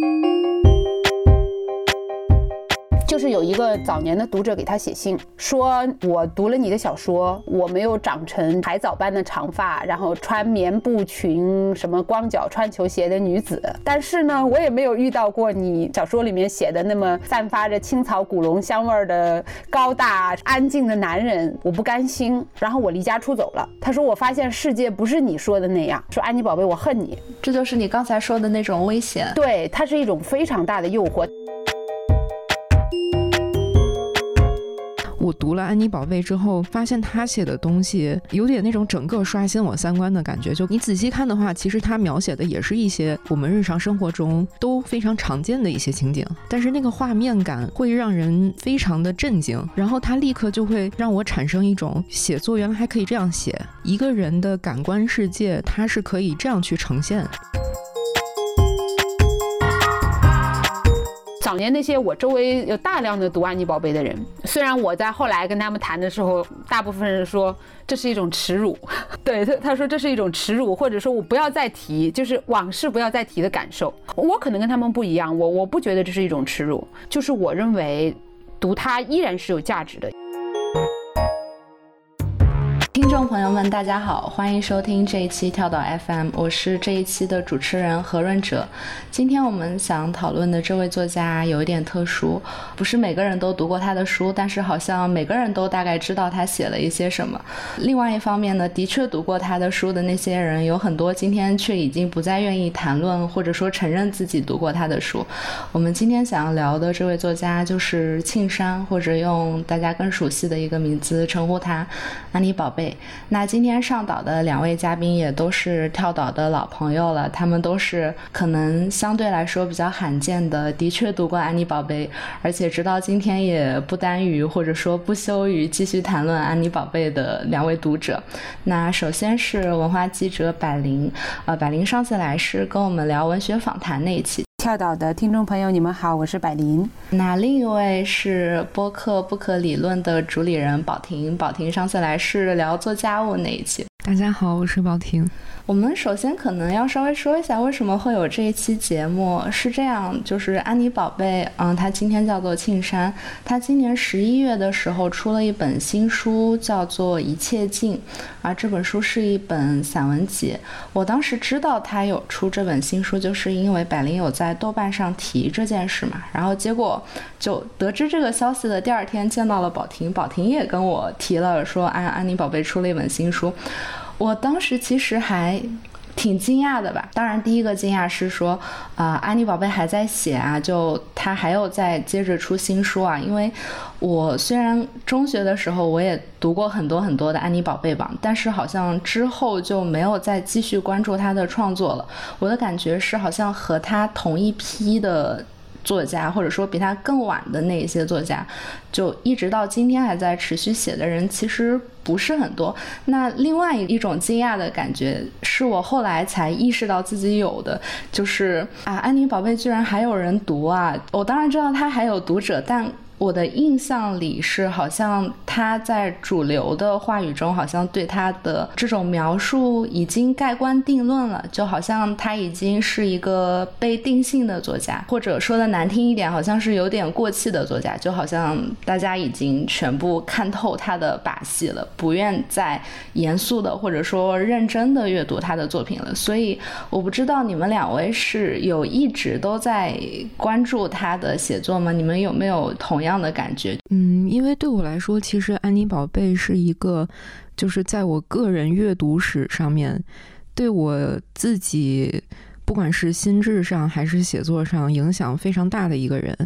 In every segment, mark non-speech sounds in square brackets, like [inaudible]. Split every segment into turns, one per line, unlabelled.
Thank you. 就是有一个早年的读者给他写信，说我读了你的小说，我没有长成海藻般的长发，然后穿棉布裙，什么光脚穿球鞋的女子，但是呢，我也没有遇到过你小说里面写的那么散发着青草古龙香味的高大安静的男人，我不甘心，然后我离家出走了。他说我发现世界不是你说的那样，说安妮宝贝，我恨你，
这就是你刚才说的那种危险，
对，它是一种非常大的诱惑。
读了安妮宝贝之后，发现他写的东西有点那种整个刷新我三观的感觉。就你仔细看的话，其实他描写的也是一些我们日常生活中都非常常见的一些情景，但是那个画面感会让人非常的震惊，然后他立刻就会让我产生一种写作原来还可以这样写，一个人的感官世界他是可以这样去呈现。
往年那些我周围有大量的读安妮宝贝的人，虽然我在后来跟他们谈的时候，大部分人说这是一种耻辱，[laughs] 对他他说这是一种耻辱，或者说我不要再提，就是往事不要再提的感受。我可能跟他们不一样，我我不觉得这是一种耻辱，就是我认为读它依然是有价值的。
听众朋友们，大家好，欢迎收听这一期跳岛 FM，我是这一期的主持人何润哲。今天我们想讨论的这位作家有一点特殊，不是每个人都读过他的书，但是好像每个人都大概知道他写了一些什么。另外一方面呢，的确读过他的书的那些人，有很多今天却已经不再愿意谈论或者说承认自己读过他的书。我们今天想要聊的这位作家就是庆山，或者用大家更熟悉的一个名字称呼他，安妮宝贝。那今天上岛的两位嘉宾也都是跳岛的老朋友了，他们都是可能相对来说比较罕见的，的确读过安妮宝贝，而且直到今天也不耽于或者说不羞于继续谈论安妮宝贝的两位读者。那首先是文化记者百灵，呃，百灵上次来是跟我们聊文学访谈那一期。
跳岛的听众朋友，你们好，我是百灵。
那另一位是播客不可理论的主理人宝婷，宝婷上次来是聊做家务那一期。
大家好，我是宝婷。
我们首先可能要稍微说一下为什么会有这一期节目。是这样，就是安妮宝贝，嗯，她今天叫做庆山，她今年十一月的时候出了一本新书，叫做《一切尽》，而这本书是一本散文集。我当时知道她有出这本新书，就是因为百灵有在豆瓣上提这件事嘛。然后结果就得知这个消息的第二天见到了宝婷，宝婷也跟我提了说安安妮宝贝出了一本新书。我当时其实还挺惊讶的吧。当然，第一个惊讶是说，啊，安妮宝贝还在写啊，就她还有在接着出新书啊。因为我虽然中学的时候我也读过很多很多的安妮宝贝榜，但是好像之后就没有再继续关注她的创作了。我的感觉是，好像和她同一批的。作家，或者说比他更晚的那一些作家，就一直到今天还在持续写的人，其实不是很多。那另外一种惊讶的感觉，是我后来才意识到自己有的，就是啊，安妮宝贝居然还有人读啊！我当然知道他还有读者，但。我的印象里是，好像他在主流的话语中，好像对他的这种描述已经盖棺定论了，就好像他已经是一个被定性的作家，或者说的难听一点，好像是有点过气的作家，就好像大家已经全部看透他的把戏了，不愿再严肃的或者说认真的阅读他的作品了。所以，我不知道你们两位是有一直都在关注他的写作吗？你们有没有同样？样的感觉，
嗯，因为对我来说，其实安妮宝贝是一个，就是在我个人阅读史上面，对我自己，不管是心智上还是写作上，影响非常大的一个人。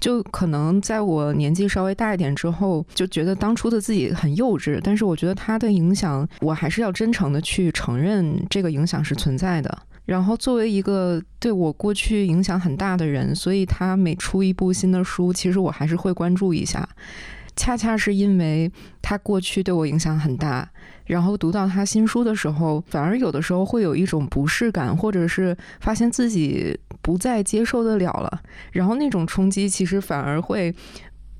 就可能在我年纪稍微大一点之后，就觉得当初的自己很幼稚，但是我觉得他的影响，我还是要真诚的去承认这个影响是存在的。然后，作为一个对我过去影响很大的人，所以他每出一部新的书，其实我还是会关注一下。恰恰是因为他过去对我影响很大，然后读到他新书的时候，反而有的时候会有一种不适感，或者是发现自己不再接受得了了。然后那种冲击，其实反而会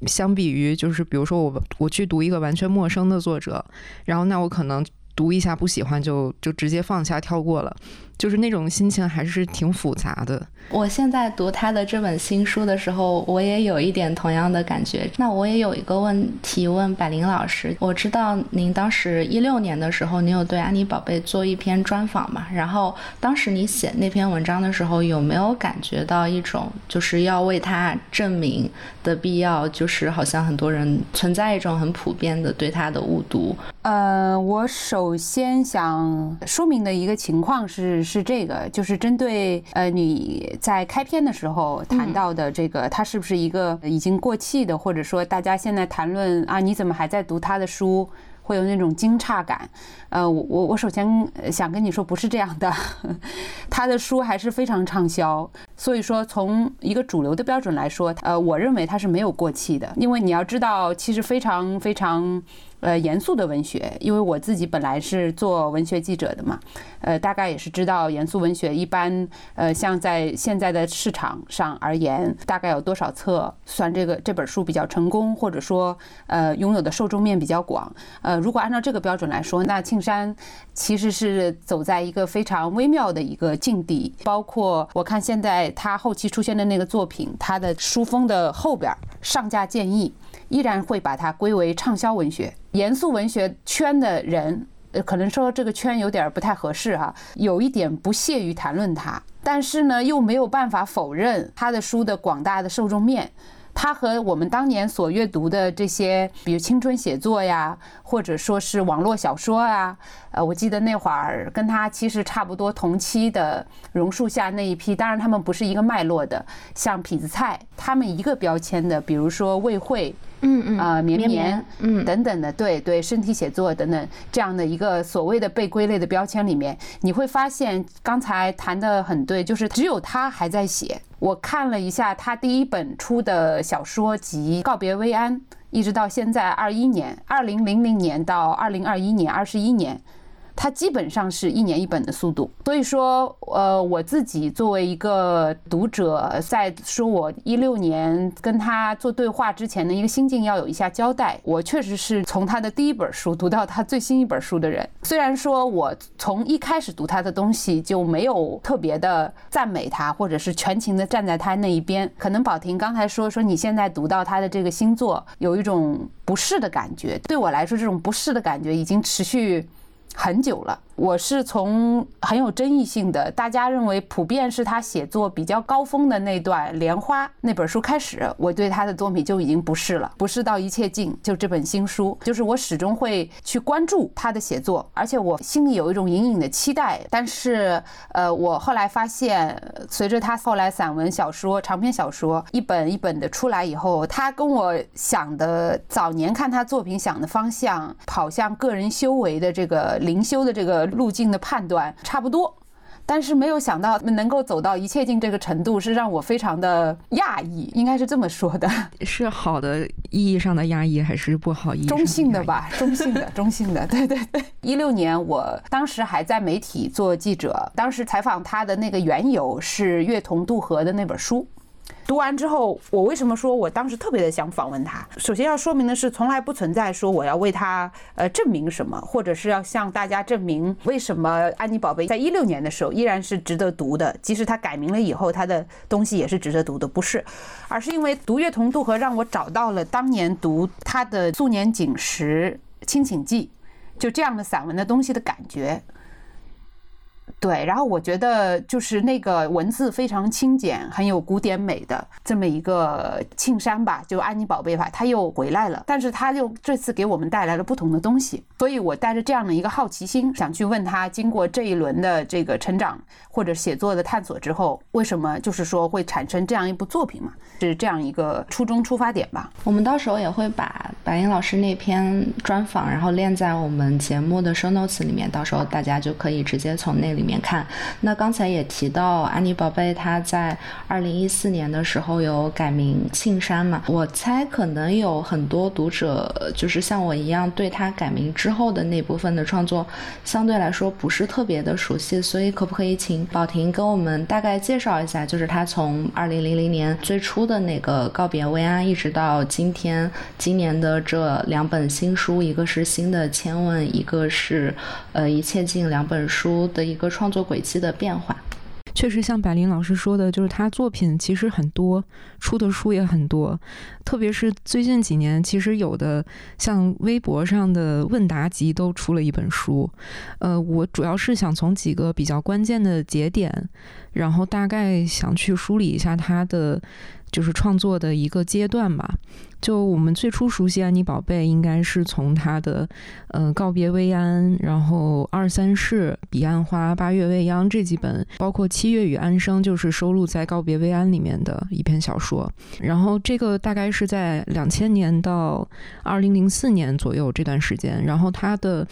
相比于就是，比如说我我去读一个完全陌生的作者，然后那我可能。读一下不喜欢就就直接放下跳过了。就是那种心情还是挺复杂的。
我现在读他的这本新书的时候，我也有一点同样的感觉。那我也有一个问题问百灵老师，我知道您当时一六年的时候，您有对安妮宝贝做一篇专访嘛？然后当时你写那篇文章的时候，有没有感觉到一种就是要为他证明的必要？就是好像很多人存在一种很普遍的对他的误读。
呃，我首先想说明的一个情况是。是这个，就是针对呃你在开篇的时候谈到的这个，他是不是一个已经过气的，或者说大家现在谈论啊，你怎么还在读他的书，会有那种惊诧感？呃，我我我首先想跟你说，不是这样的，[laughs] 他的书还是非常畅销，所以说从一个主流的标准来说，呃，我认为他是没有过气的，因为你要知道，其实非常非常。呃，严肃的文学，因为我自己本来是做文学记者的嘛，呃，大概也是知道严肃文学一般，呃，像在现在的市场上而言，大概有多少册算这个这本书比较成功，或者说呃拥有的受众面比较广。呃，如果按照这个标准来说，那庆山其实是走在一个非常微妙的一个境地。包括我看现在他后期出现的那个作品，他的书封的后边上架建议。依然会把它归为畅销文学。严肃文学圈的人，呃，可能说这个圈有点不太合适哈，有一点不屑于谈论它，但是呢，又没有办法否认他的书的广大的受众面。他和我们当年所阅读的这些，比如青春写作呀，或者说是网络小说啊，呃，我记得那会儿跟他其实差不多同期的榕树下那一批，当然他们不是一个脉络的，像痞子蔡他们一个标签的，比如说魏慧。
嗯嗯
啊，绵绵，
嗯
等等的，对对，身体写作等等这样的一个所谓的被归类的标签里面，你会发现刚才谈的很对，就是只有他还在写。我看了一下他第一本出的小说集《告别薇安》，一直到现在二一年，二零零零年到二零二一年，二十一年。它基本上是一年一本的速度，所以说，呃，我自己作为一个读者，在说我一六年跟他做对话之前的一个心境要有一下交代。我确实是从他的第一本书读到他最新一本书的人，[laughs] 虽然说我从一开始读他的东西就没有特别的赞美他，或者是全情的站在他那一边。可能宝婷刚才说说你现在读到他的这个星座有一种不适的感觉，对我来说，这种不适的感觉已经持续。很久了。我是从很有争议性的，大家认为普遍是他写作比较高峰的那段《莲花》那本书开始，我对他的作品就已经不是了，不是到一切尽。就这本新书，就是我始终会去关注他的写作，而且我心里有一种隐隐的期待。但是，呃，我后来发现，随着他后来散文小说、长篇小说一本一本的出来以后，他跟我想的早年看他作品想的方向，跑向个人修为的这个灵修的这个。路径的判断差不多，但是没有想到能够走到一切尽这个程度，是让我非常的讶异，应该是这么说的。
是好的意义上的压抑，还是不好意？
中性的吧，中性的，[laughs] 中性的。对对对。一六年，我当时还在媒体做记者，当时采访他的那个缘由是《月童渡河》的那本书。读完之后，我为什么说我当时特别的想访问他？首先要说明的是，从来不存在说我要为他呃证明什么，或者是要向大家证明为什么安妮宝贝在一六年的时候依然是值得读的，即使他改名了以后，他的东西也是值得读的，不是，而是因为读《月同渡河》让我找到了当年读他的《素年锦时清醒记》就这样的散文的东西的感觉。对，然后我觉得就是那个文字非常清简，很有古典美的这么一个庆山吧，就安妮宝贝吧，他又回来了，但是他又这次给我们带来了不同的东西，所以我带着这样的一个好奇心，想去问他，经过这一轮的这个成长或者写作的探索之后，为什么就是说会产生这样一部作品嘛？是这样一个初衷出发点吧。
我们到时候也会把白英老师那篇专访，然后链在我们节目的 show notes 里面，到时候大家就可以直接从那里面。面看。那刚才也提到安妮宝贝，她在二零一四年的时候有改名庆山嘛？我猜可能有很多读者就是像我一样，对她改名之后的那部分的创作相对来说不是特别的熟悉，所以可不可以请宝婷跟我们大概介绍一下，就是她从二零零零年最初的那个告别薇安，一直到今天今年的这两本新书，一个是新的千问，一个是呃一切尽两本书的一个创作轨迹的变化。
确实，像百灵老师说的，就是他作品其实很多，出的书也很多。特别是最近几年，其实有的像微博上的问答集都出了一本书。呃，我主要是想从几个比较关键的节点，然后大概想去梳理一下他的。就是创作的一个阶段吧。就我们最初熟悉安妮宝贝，应该是从她的呃告别薇安，然后二三世、彼岸花、八月未央这几本，包括七月与安生，就是收录在告别薇安里面的一篇小说。然后这个大概是在两千年到二零零四年左右这段时间。然后他的。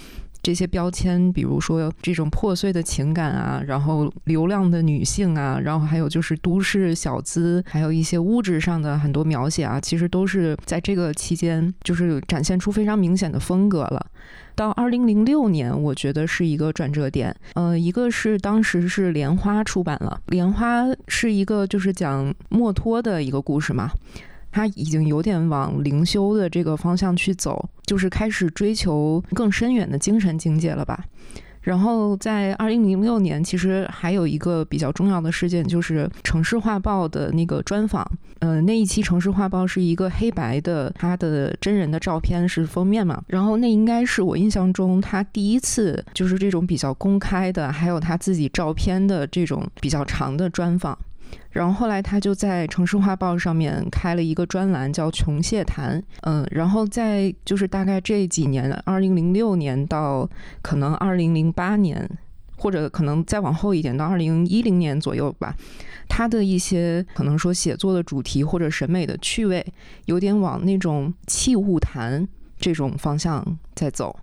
这些标签，比如说这种破碎的情感啊，然后流浪的女性啊，然后还有就是都市小资，还有一些物质上的很多描写啊，其实都是在这个期间就是展现出非常明显的风格了。到二零零六年，我觉得是一个转折点。呃，一个是当时是莲花出版了，莲花是一个就是讲墨脱的一个故事嘛。他已经有点往灵修的这个方向去走，就是开始追求更深远的精神境界了吧。然后在二零零六年，其实还有一个比较重要的事件，就是《城市画报》的那个专访。呃，那一期《城市画报》是一个黑白的，他的真人的照片是封面嘛。然后那应该是我印象中他第一次就是这种比较公开的，还有他自己照片的这种比较长的专访。然后后来他就在《城市画报》上面开了一个专栏，叫《穷蟹谈》。嗯，然后在就是大概这几年，二零零六年到可能二零零八年，或者可能再往后一点到二零一零年左右吧，他的一些可能说写作的主题或者审美的趣味，有点往那种器物谈这种方向在走。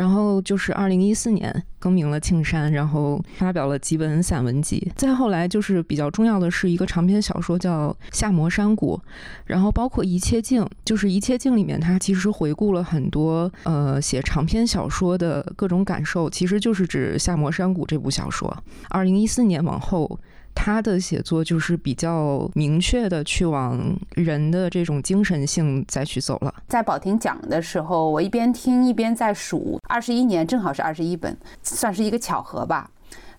然后就是二零一四年更名了庆山，然后发表了几本散文集。再后来就是比较重要的是一个长篇小说叫《夏摩山谷》，然后包括《一切境》，就是《一切境》里面它其实回顾了很多呃写长篇小说的各种感受，其实就是指《夏摩山谷》这部小说。二零一四年往后。他的写作就是比较明确的去往人的这种精神性再去走了。
在宝婷讲的时候，我一边听一边在数，二十一年正好是二十一本，算是一个巧合吧。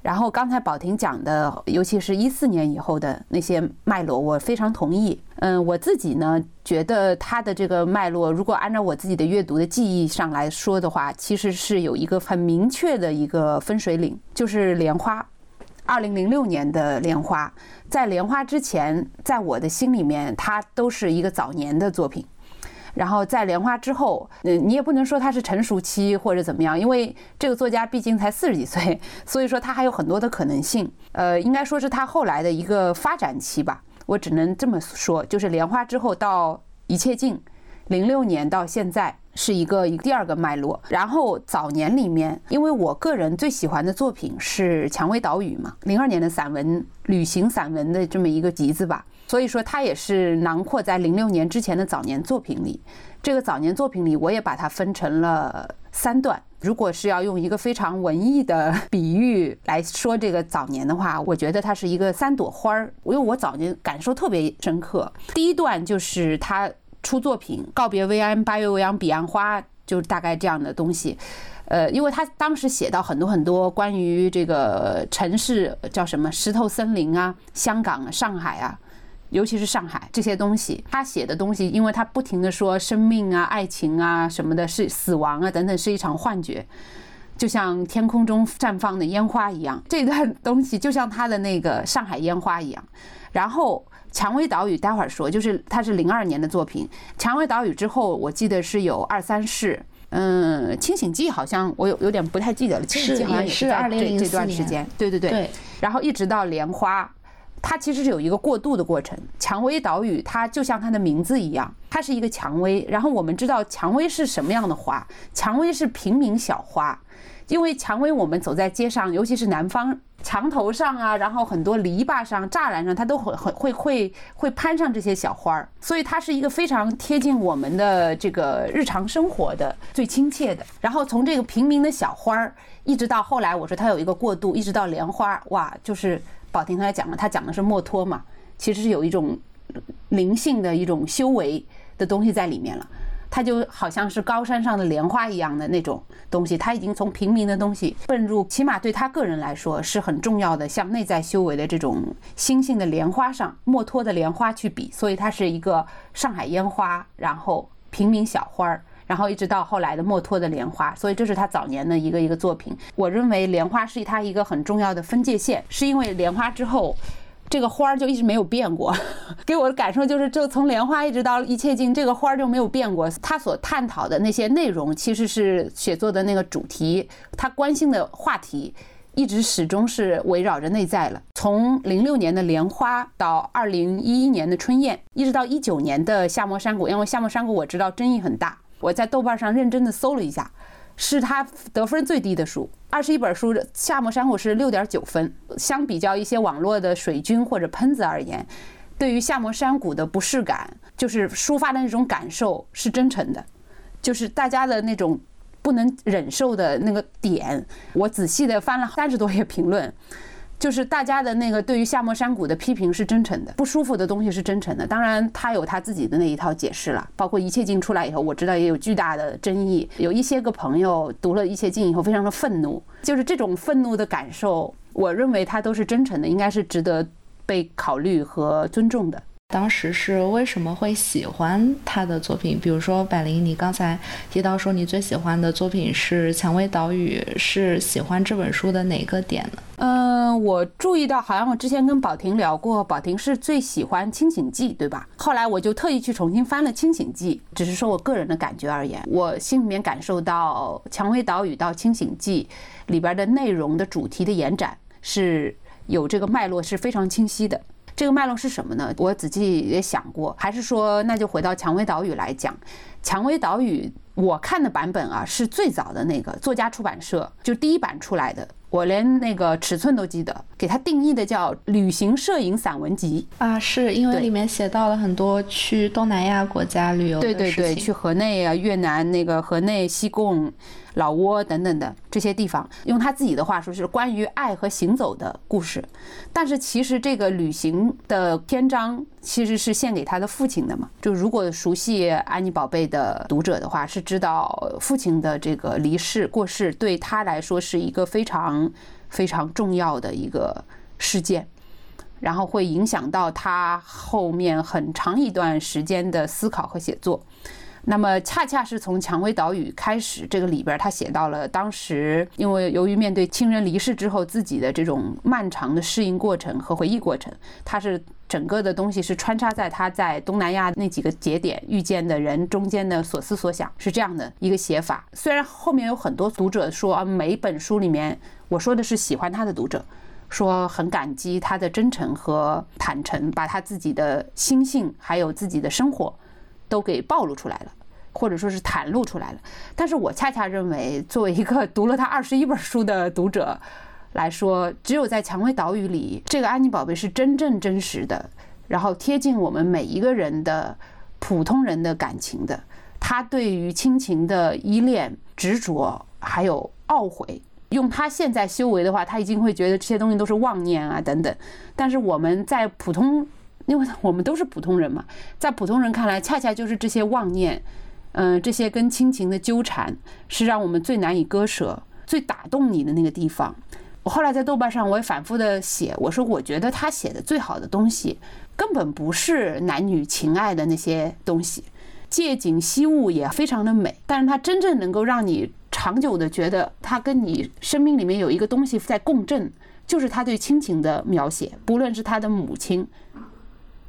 然后刚才宝婷讲的，尤其是一四年以后的那些脉络，我非常同意。嗯，我自己呢觉得他的这个脉络，如果按照我自己的阅读的记忆上来说的话，其实是有一个很明确的一个分水岭，就是莲花。二零零六年的莲花，在莲花之前，在我的心里面，它都是一个早年的作品。然后在莲花之后，嗯，你也不能说它是成熟期或者怎么样，因为这个作家毕竟才四十几岁，所以说他还有很多的可能性。呃，应该说是他后来的一个发展期吧，我只能这么说，就是莲花之后到一切尽，零六年到现在。是一个第二个脉络，然后早年里面，因为我个人最喜欢的作品是《蔷薇岛屿》嘛，零二年的散文旅行散文的这么一个集子吧，所以说它也是囊括在零六年之前的早年作品里。这个早年作品里，我也把它分成了三段。如果是要用一个非常文艺的比喻来说这个早年的话，我觉得它是一个三朵花儿，因为我早年感受特别深刻。第一段就是它。出作品《告别薇安》《八月未央》《彼岸花》，就大概这样的东西。呃，因为他当时写到很多很多关于这个城市叫什么石头森林啊、香港、上海啊，尤其是上海这些东西。他写的东西，因为他不停的说生命啊、爱情啊什么的，是死亡啊等等，是一场幻觉，就像天空中绽放的烟花一样。这段东西就像他的那个上海烟花一样，然后。蔷薇岛屿，待会儿说，就是它是零二年的作品。蔷薇岛屿之后，我记得是有二三世，嗯，清醒记好像我有有点不太记得了。清醒记好像也是在这这段时间，对对对。然后一直到莲花，它其实是有一个过渡的过程。蔷薇岛屿它就像它的名字一样，它是一个蔷薇。然后我们知道蔷薇是什么样的花？蔷薇是平民小花，因为蔷薇我们走在街上，尤其是南方。墙头上啊，然后很多篱笆上、栅栏上，它都会会会会会攀上这些小花儿，所以它是一个非常贴近我们的这个日常生活的、最亲切的。然后从这个平民的小花儿，一直到后来，我说它有一个过渡，一直到莲花，哇，就是宝婷刚才讲了，她讲的是墨脱嘛，其实是有一种灵性的一种修为的东西在里面了。它就好像是高山上的莲花一样的那种东西，它已经从平民的东西奔入，起码对他个人来说是很重要的，向内在修为的这种心性的莲花上，墨脱的莲花去比，所以它是一个上海烟花，然后平民小花儿，然后一直到后来的墨脱的莲花，所以这是他早年的一个一个作品。我认为莲花是他一个很重要的分界线，是因为莲花之后。这个花儿就一直没有变过，[laughs] 给我的感受就是，就从莲花一直到一切境，这个花儿就没有变过。他所探讨的那些内容，其实是写作的那个主题，他关心的话题，一直始终是围绕着内在了。从零六年的莲花到二零一一年的春燕，一直到一九年的夏末山谷，因为夏末山谷我知道争议很大，我在豆瓣上认真的搜了一下。是他得分最低的书，二十一本书，《夏目山谷》是六点九分。相比较一些网络的水军或者喷子而言，对于夏目山谷的不适感，就是抒发的那种感受是真诚的，就是大家的那种不能忍受的那个点。我仔细的翻了三十多页评论。就是大家的那个对于夏末山谷的批评是真诚的，不舒服的东西是真诚的。当然，他有他自己的那一套解释了。包括一切镜出来以后，我知道也有巨大的争议。有一些个朋友读了一切镜以后，非常的愤怒。就是这种愤怒的感受，我认为他都是真诚的，应该是值得被考虑和尊重的。
当时是为什么会喜欢他的作品？比如说，百灵，你刚才提到说你最喜欢的作品是《蔷薇岛屿》，是喜欢这本书的哪个点呢？
嗯，我注意到，好像我之前跟宝婷聊过，宝婷是最喜欢《清醒记》，对吧？后来我就特意去重新翻了《清醒记》，只是说我个人的感觉而言，我心里面感受到《蔷薇岛屿》到《清醒记》里边的内容的主题的延展是有这个脉络，是非常清晰的。这个脉络是什么呢？我仔细也想过，还是说那就回到《蔷薇岛屿》来讲，《蔷薇岛屿》我看的版本啊是最早的那个作家出版社就第一版出来的。我连那个尺寸都记得，给它定义的叫旅行摄影散文集
啊，是因为里面写到了很多去东南亚国家旅游，
对对对，去河内啊、越南那个河内、西贡、老挝等等的这些地方，用他自己的话说是关于爱和行走的故事。但是其实这个旅行的篇章其实是献给他的父亲的嘛？就如果熟悉安妮宝贝的读者的话，是知道父亲的这个离世过世对他来说是一个非常。非常重要的一个事件，然后会影响到他后面很长一段时间的思考和写作。那么，恰恰是从《蔷薇岛屿》开始，这个里边他写到了当时，因为由于面对亲人离世之后自己的这种漫长的适应过程和回忆过程，他是整个的东西是穿插在他在东南亚那几个节点遇见的人中间的所思所想，是这样的一个写法。虽然后面有很多读者说啊，每本书里面我说的是喜欢他的读者，说很感激他的真诚和坦诚，把他自己的心性还有自己的生活。都给暴露出来了，或者说是袒露出来了。但是我恰恰认为，作为一个读了他二十一本书的读者来说，只有在《蔷薇岛屿》里，这个安妮宝贝是真正真实的，然后贴近我们每一个人的普通人的感情的。他对于亲情的依恋、执着，还有懊悔，用他现在修为的话，他已经会觉得这些东西都是妄念啊等等。但是我们在普通。因为我们都是普通人嘛，在普通人看来，恰恰就是这些妄念，嗯，这些跟亲情的纠缠，是让我们最难以割舍、最打动你的那个地方。我后来在豆瓣上，我也反复的写，我说我觉得他写的最好的东西，根本不是男女情爱的那些东西，借景惜物也非常的美，但是他真正能够让你长久的觉得他跟你生命里面有一个东西在共振，就是他对亲情的描写，不论是他的母亲。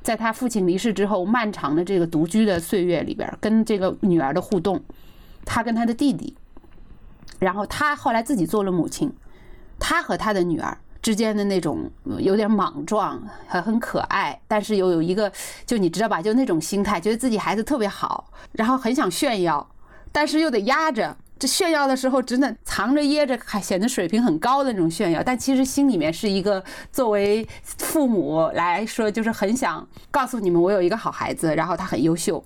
在他父亲离世之后，漫长的这个独居的岁月里边，跟这个女儿的互动，他跟他的弟弟，然后他后来自己做了母亲，他和他的女儿之间的那种有点莽撞，还很可爱，但是又有一个，就你知道吧，就那种心态，觉得自己孩子特别好，然后很想炫耀，但是又得压着。这炫耀的时候，只能藏着掖着，还显得水平很高的那种炫耀，但其实心里面是一个作为父母来说，就是很想告诉你们，我有一个好孩子，然后他很优秀，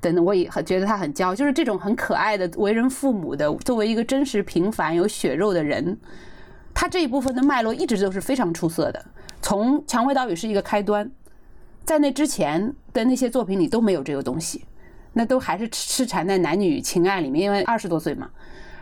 等等，我也很觉得他很骄傲，就是这种很可爱的为人父母的，作为一个真实平凡有血肉的人。他这一部分的脉络一直都是非常出色的。从《蔷薇岛屿》是一个开端，在那之前的那些作品里都没有这个东西，那都还是痴缠在男女情爱里面。因为二十多岁嘛，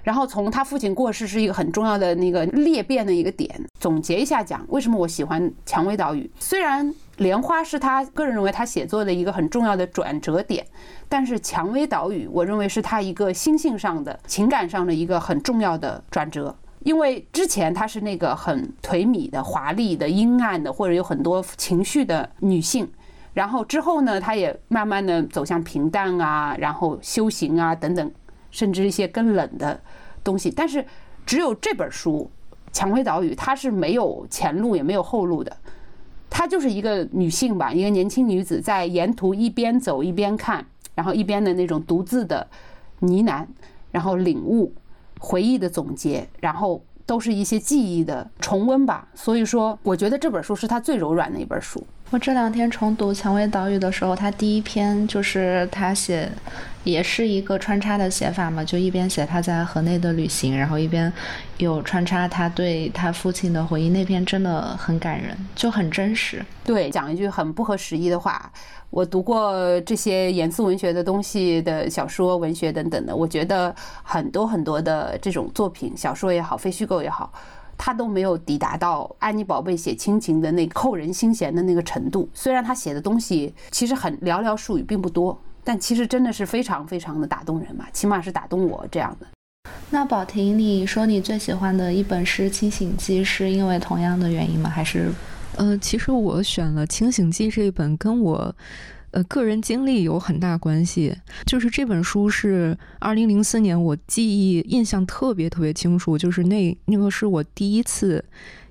然后从他父亲过世是一个很重要的那个裂变的一个点。总结一下讲，为什么我喜欢《蔷薇岛屿》？虽然《莲花》是他个人认为他写作的一个很重要的转折点，但是《蔷薇岛屿》我认为是他一个心性上的情感上的一个很重要的转折。因为之前她是那个很颓靡的、华丽的、阴暗的，或者有很多情绪的女性，然后之后呢，她也慢慢的走向平淡啊，然后修行啊等等，甚至一些更冷的东西。但是只有这本书《蔷薇岛屿》，它是没有前路也没有后路的，她就是一个女性吧，一个年轻女子在沿途一边走一边看，然后一边的那种独自的呢喃，然后领悟。回忆的总结，然后都是一些记忆的重温吧。所以说，我觉得这本书是他最柔软的一本书。
我这两天重读《蔷薇岛屿》的时候，他第一篇就是他写，也是一个穿插的写法嘛，就一边写他在河内的旅行，然后一边有穿插他对他父亲的回忆。那篇真的很感人，就很真实。
对，讲一句很不合时宜的话。我读过这些严肃文学的东西的小说、文学等等的，我觉得很多很多的这种作品，小说也好，非虚构也好，它都没有抵达到安妮宝贝写亲情的那扣人心弦的那个程度。虽然他写的东西其实很寥寥数语，并不多，但其实真的是非常非常的打动人嘛，起码是打动我这样的。
那宝婷，你说你最喜欢的一本是《清醒记》，是因为同样的原因吗？还是？
呃，其实我选了《清醒记》这一本，跟我呃个人经历有很大关系。就是这本书是二零零四年，我记忆印象特别特别清楚，就是那那个是我第一次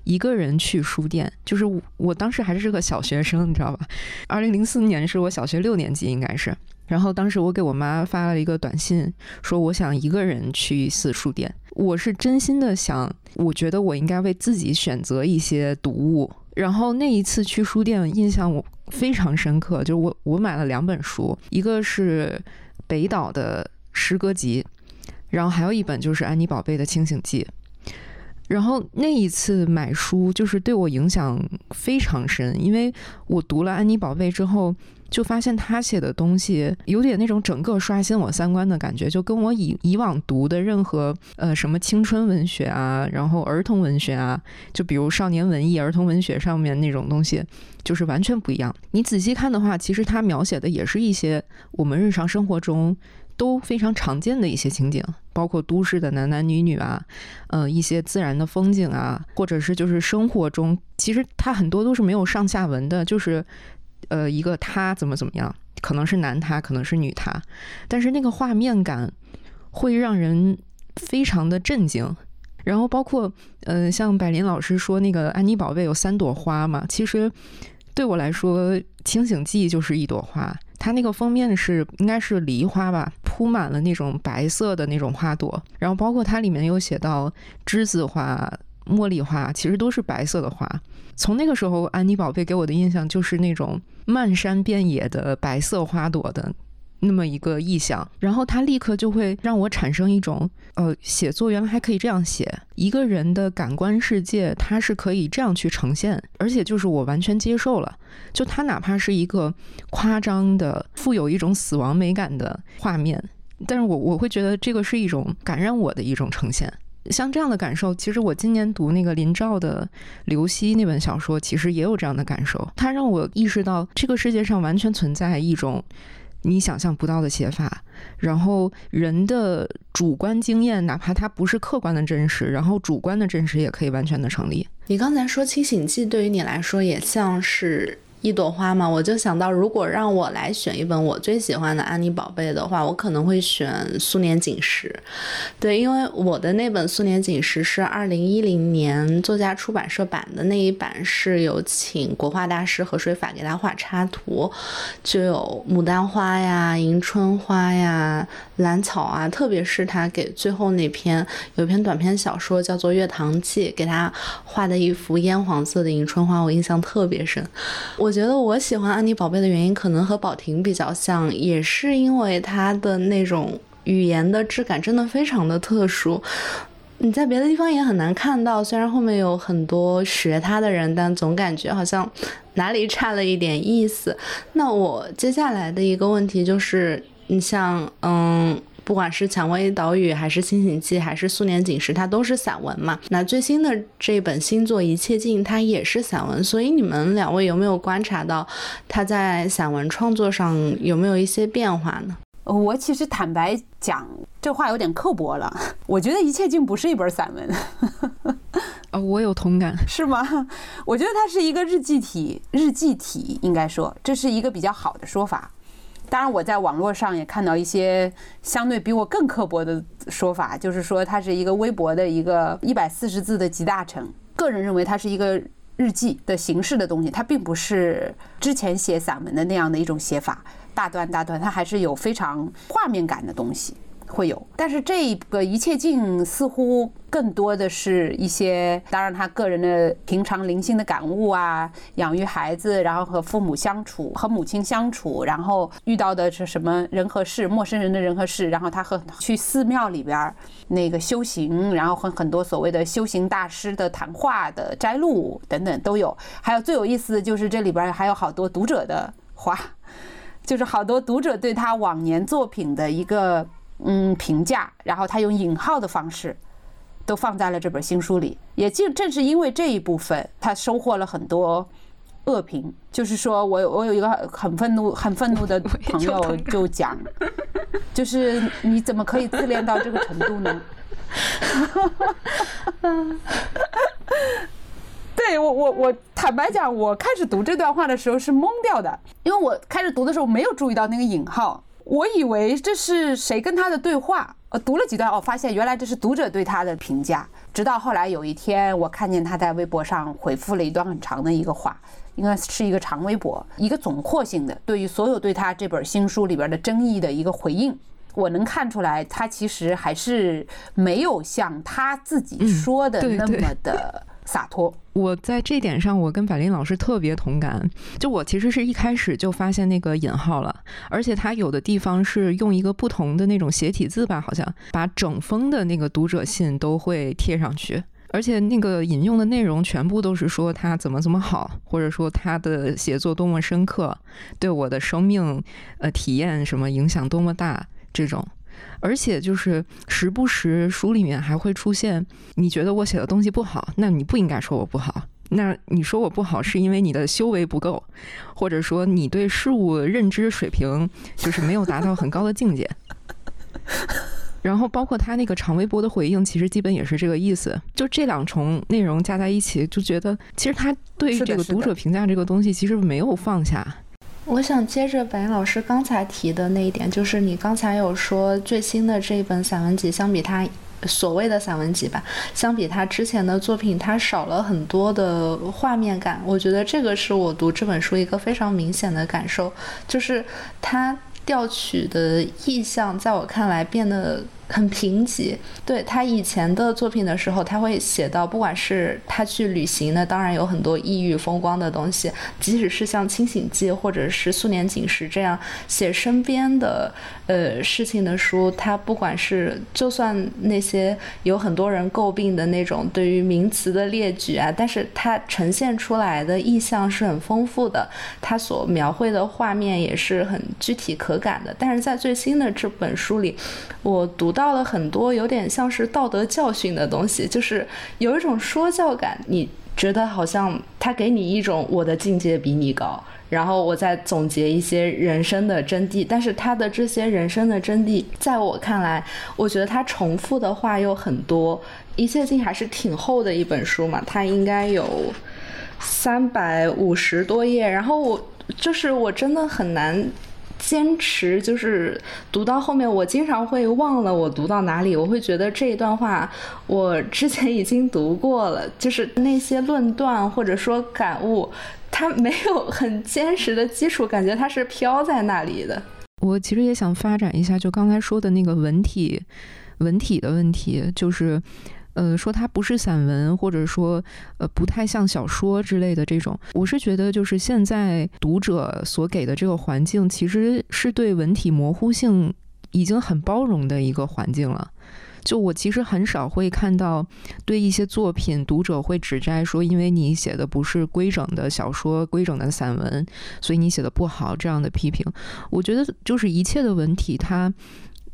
一个人去书店，就是我当时还是个小学生，你知道吧？二零零四年是我小学六年级，应该是。然后当时我给我妈发了一个短信，说我想一个人去一次书店。我是真心的想，我觉得我应该为自己选择一些读物。然后那一次去书店，印象我非常深刻，就是我我买了两本书，一个是北岛的诗歌集，然后还有一本就是安妮宝贝的清醒记。然后那一次买书就是对我影响非常深，因为我读了安妮宝贝之后。就发现他写的东西有点那种整个刷新我三观的感觉，就跟我以以往读的任何呃什么青春文学啊，然后儿童文学啊，就比如少年文艺、儿童文学上面那种东西，就是完全不一样。你仔细看的话，其实他描写的也是一些我们日常生活中都非常常见的一些情景，包括都市的男男女女啊，呃一些自然的风景啊，或者是就是生活中，其实它很多都是没有上下文的，就是。呃，一个他怎么怎么样，可能是男他，可能是女他，但是那个画面感会让人非常的震惊。然后包括呃，像百灵老师说那个安妮宝贝有三朵花嘛，其实对我来说，《清醒记》就是一朵花，它那个封面是应该是梨花吧，铺满了那种白色的那种花朵。然后包括它里面有写到栀子花。茉莉花其实都是白色的花。从那个时候，安妮宝贝给我的印象就是那种漫山遍野的白色花朵的那么一个意象。然后它立刻就会让我产生一种，呃，写作原来还可以这样写，一个人的感官世界，它是可以这样去呈现，而且就是我完全接受了。就它哪怕是一个夸张的、富有一种死亡美感的画面，但是我我会觉得这个是一种感染我的一种呈现。像这样的感受，其实我今年读那个林兆的《刘希》那本小说，其实也有这样的感受。它让我意识到，这个世界上完全存在一种你想象不到的写法。然后，人的主观经验，哪怕它不是客观的真实，然后主观的真实也可以完全的成立。
你刚才说《清醒剂》对于你来说，也像是一朵花嘛，我就想到，如果让我来选一本我最喜欢的安妮宝贝的话，我可能会选《苏年锦时》。对，因为我的那本《苏年锦时》是二零一零年作家出版社版的那一版，是有请国画大师何水法给他画插图，就有牡丹花呀、迎春花呀、兰草啊，特别是他给最后那篇有一篇短篇小说叫做《月堂记》，给他画的一幅烟黄色的迎春花，我印象特别深。我。觉得我喜欢安妮宝贝的原因，可能和宝婷比较像，也是因为她的那种语言的质感真的非常的特殊。你在别的地方也很难看到，虽然后面有很多学她的人，但总感觉好像哪里差了一点意思。那我接下来的一个问题就是，你像，嗯。不管是《蔷薇岛屿》还是《清醒记》还是《素年锦时》，它都是散文嘛。那最新的这本新作《一切尽》，它也是散文。所以你们两位有没有观察到，他在散文创作上有没有一些变化呢？
我其实坦白讲，这话有点刻薄了。我觉得《一切尽》不是一本散文。
呃，我有同感，
是吗？[laughs] 我觉得它是一个日记体，日记体应该说，这是一个比较好的说法。当然，我在网络上也看到一些相对比我更刻薄的说法，就是说它是一个微博的一个一百四十字的集大成。个人认为它是一个日记的形式的东西，它并不是之前写散文的那样的一种写法，大段大段，它还是有非常画面感的东西。会有，但是这个一切尽似乎更多的是一些，当然他个人的平常零星的感悟啊，养育孩子，然后和父母相处，和母亲相处，然后遇到的是什么人和事，陌生人的人和事，然后他和去寺庙里边那个修行，然后和很多所谓的修行大师的谈话的摘录等等都有，还有最有意思的就是这里边还有好多读者的话，就是好多读者对他往年作品的一个。嗯，评价，然后他用引号的方式，都放在了这本新书里。也正正是因为这一部分，他收获了很多恶评。就是说我我有一个很愤怒、很愤怒的朋友就讲，就是你怎么可以自恋到这个程度呢？哈哈哈对我我我坦白讲，我开始读这段话的时候是懵掉的，因为我开始读的时候没有注意到那个引号。我以为这是谁跟他的对话，呃，读了几段哦，发现原来这是读者对他的评价。直到后来有一天，我看见他在微博上回复了一段很长的一个话，应该是一个长微博，一个总括性的对于所有对他这本新书里边的争议的一个回应。我能看出来，他其实还是没有像他自己说的那么的。洒脱，[laughs]
我在这点上，我跟百林老师特别同感。就我其实是一开始就发现那个引号了，而且他有的地方是用一个不同的那种斜体字吧，好像把整封的那个读者信都会贴上去，而且那个引用的内容全部都是说他怎么怎么好，或者说他的写作多么深刻，对我的生命呃体验什么影响多么大这种。而且就是时不时书里面还会出现，你觉得我写的东西不好，那你不应该说我不好。那你说我不好是因为你的修为不够，或者说你对事物认知水平就是没有达到很高的境界。[laughs] 然后包括他那个长微博的回应，其实基本也是这个意思。就这两重内容加在一起，就觉得其实他对这个读者评价这个东西其实没有放下。
我想接着白老师刚才提的那一点，就是你刚才有说最新的这一本散文集，相比他所谓的散文集吧，相比他之前的作品，它少了很多的画面感。我觉得这个是我读这本书一个非常明显的感受，就是他调取的意象，在我看来变得。很贫瘠，对他以前的作品的时候，他会写到，不管是他去旅行的，当然有很多异域风光的东西；即使是像《清醒记》或者是《素年锦时》这样写身边的呃事情的书，他不管是就算那些有很多人诟病的那种对于名词的列举啊，但是他呈现出来的意象是很丰富的，他所描绘的画面也是很具体可感的。但是在最新的这本书里，我读。到了很多有点像是道德教训的东西，就是有一种说教感。你觉得好像他给你一种我的境界比你高，然后我再总结一些人生的真谛。但是他的这些人生的真谛，在我看来，我觉得他重复的话又很多。一切尽还是挺厚的一本书嘛，它应该有三百五十多页，然后我就是我真的很难。坚持就是读到后面，我经常会忘了我读到哪里，我会觉得这一段话我之前已经读过了，就是那些论断或者说感悟，它没有很坚实的基础，感觉它是飘在那里的。
我其实也想发展一下，就刚才说的那个文体，文体的问题，就是。呃，说它不是散文，或者说，呃，不太像小说之类的这种，我是觉得，就是现在读者所给的这个环境，其实是对文体模糊性已经很包容的一个环境了。就我其实很少会看到对一些作品，读者会指摘说，因为你写的不是规整的小说、规整的散文，所以你写的不好这样的批评。我觉得，就是一切的文体，它，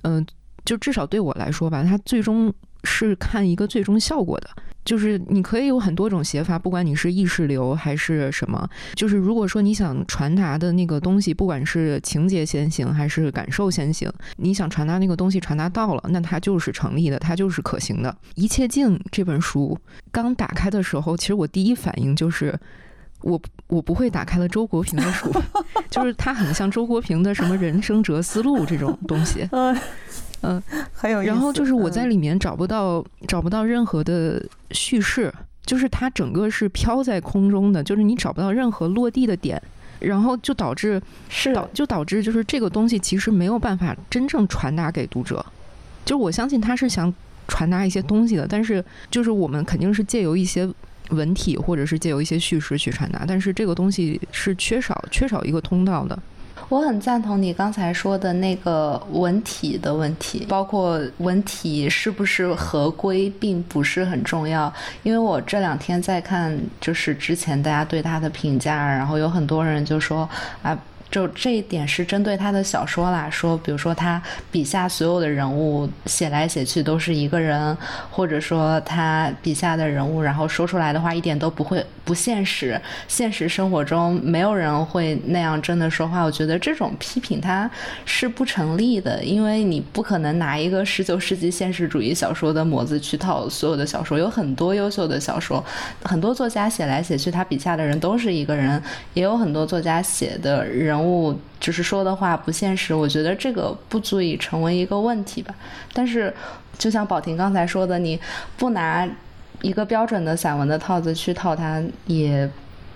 嗯，就至少对我来说吧，它最终。是看一个最终效果的，就是你可以有很多种写法，不管你是意识流还是什么，就是如果说你想传达的那个东西，不管是情节先行还是感受先行，你想传达那个东西传达到了，那它就是成立的，它就是可行的。一切静这本书刚打开的时候，其实我第一反应就是我我不会打开了周国平的书，[laughs] 就是它很像周国平的什么人生哲思路这种东西。[laughs] [laughs] 嗯，
很有意
思。然后就是我在里面找不到找不到任何的叙事，就是它整个是飘在空中的，就是你找不到任何落地的点，然后就导致
是
导就导致就是这个东西其实没有办法真正传达给读者。就我相信他是想传达一些东西的，但是就是我们肯定是借由一些文体或者是借由一些叙事去传达，但是这个东西是缺少缺少一个通道的。
我很赞同你刚才说的那个文体的问题，包括文体是不是合规，并不是很重要。因为我这两天在看，就是之前大家对他的评价，然后有很多人就说啊。就这一点是针对他的小说啦，说比如说他笔下所有的人物写来写去都是一个人，或者说他笔下的人物，然后说出来的话一点都不会不现实，现实生活中没有人会那样真的说话。我觉得这种批评他是不成立的，因为你不可能拿一个十九世纪现实主义小说的模子去套所有的小说。有很多优秀的小说，很多作家写来写去，他笔下的人都是一个人，也有很多作家写的人。物就是说的话不现实，我觉得这个不足以成为一个问题吧。但是，就像宝婷刚才说的，你不拿一个标准的散文的套子去套它，也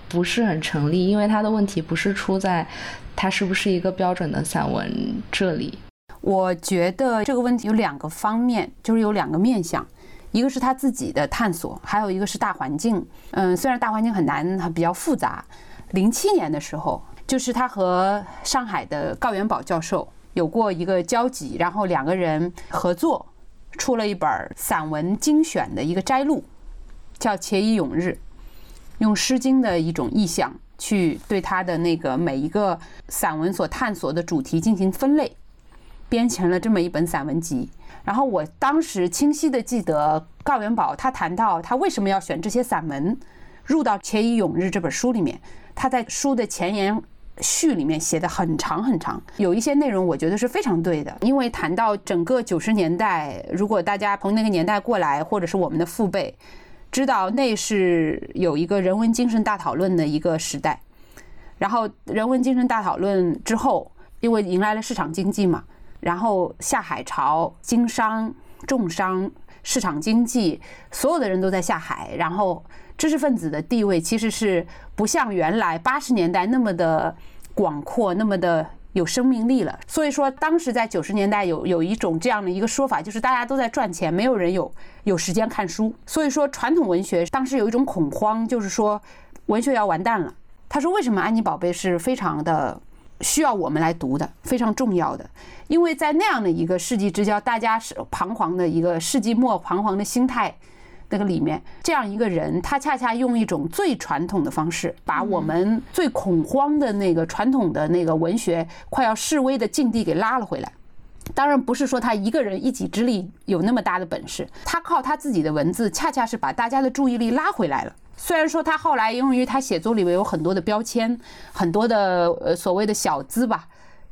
不是很成立，因为它的问题不是出在它是不是一个标准的散文这里。
我觉得这个问题有两个方面，就是有两个面向，一个是他自己的探索，还有一个是大环境。嗯，虽然大环境很难，它比较复杂。零七年的时候。就是他和上海的高元宝教授有过一个交集，然后两个人合作出了一本散文精选的一个摘录，叫《且以咏日》，用《诗经》的一种意象去对他的那个每一个散文所探索的主题进行分类，编成了这么一本散文集。然后我当时清晰的记得高元宝他谈到他为什么要选这些散文入到《且以咏日》这本书里面，他在书的前言。序里面写的很长很长，有一些内容我觉得是非常对的。因为谈到整个九十年代，如果大家从那个年代过来，或者是我们的父辈，知道那是有一个人文精神大讨论的一个时代。然后人文精神大讨论之后，因为迎来了市场经济嘛，然后下海潮、经商、重商、市场经济，所有的人都在下海，然后。知识分子的地位其实是不像原来八十年代那么的广阔，那么的有生命力了。所以说，当时在九十年代有有一种这样的一个说法，就是大家都在赚钱，没有人有有时间看书。所以说，传统文学当时有一种恐慌，就是说文学要完蛋了。他说：“为什么安妮宝贝是非常的需要我们来读的，非常重要的？因为在那样的一个世纪之交，大家是彷徨的一个世纪末彷徨的心态。”那个里面，这样一个人，他恰恰用一种最传统的方式，把我们最恐慌的那个传统的那个文学快要示威的境地给拉了回来。当然不是说他一个人一己之力有那么大的本事，他靠他自己的文字，恰恰是把大家的注意力拉回来了。虽然说他后来因为他写作里面有很多的标签，很多的呃所谓的小资吧。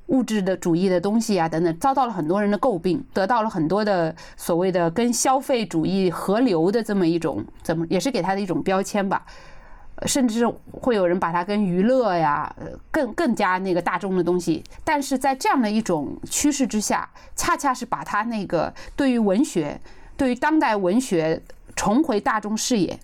物质的主义的东西啊，等等，遭到了很多人的诟病，得到了很多的所谓的跟消费主义合流的这么一种，怎么也是给他的一种标签吧。甚至会有人把它跟娱乐呀，更更加那个大众的东西。但是在这样的一种趋势之下，恰恰是把它那个对于文学，对于当代文学重回大众视野。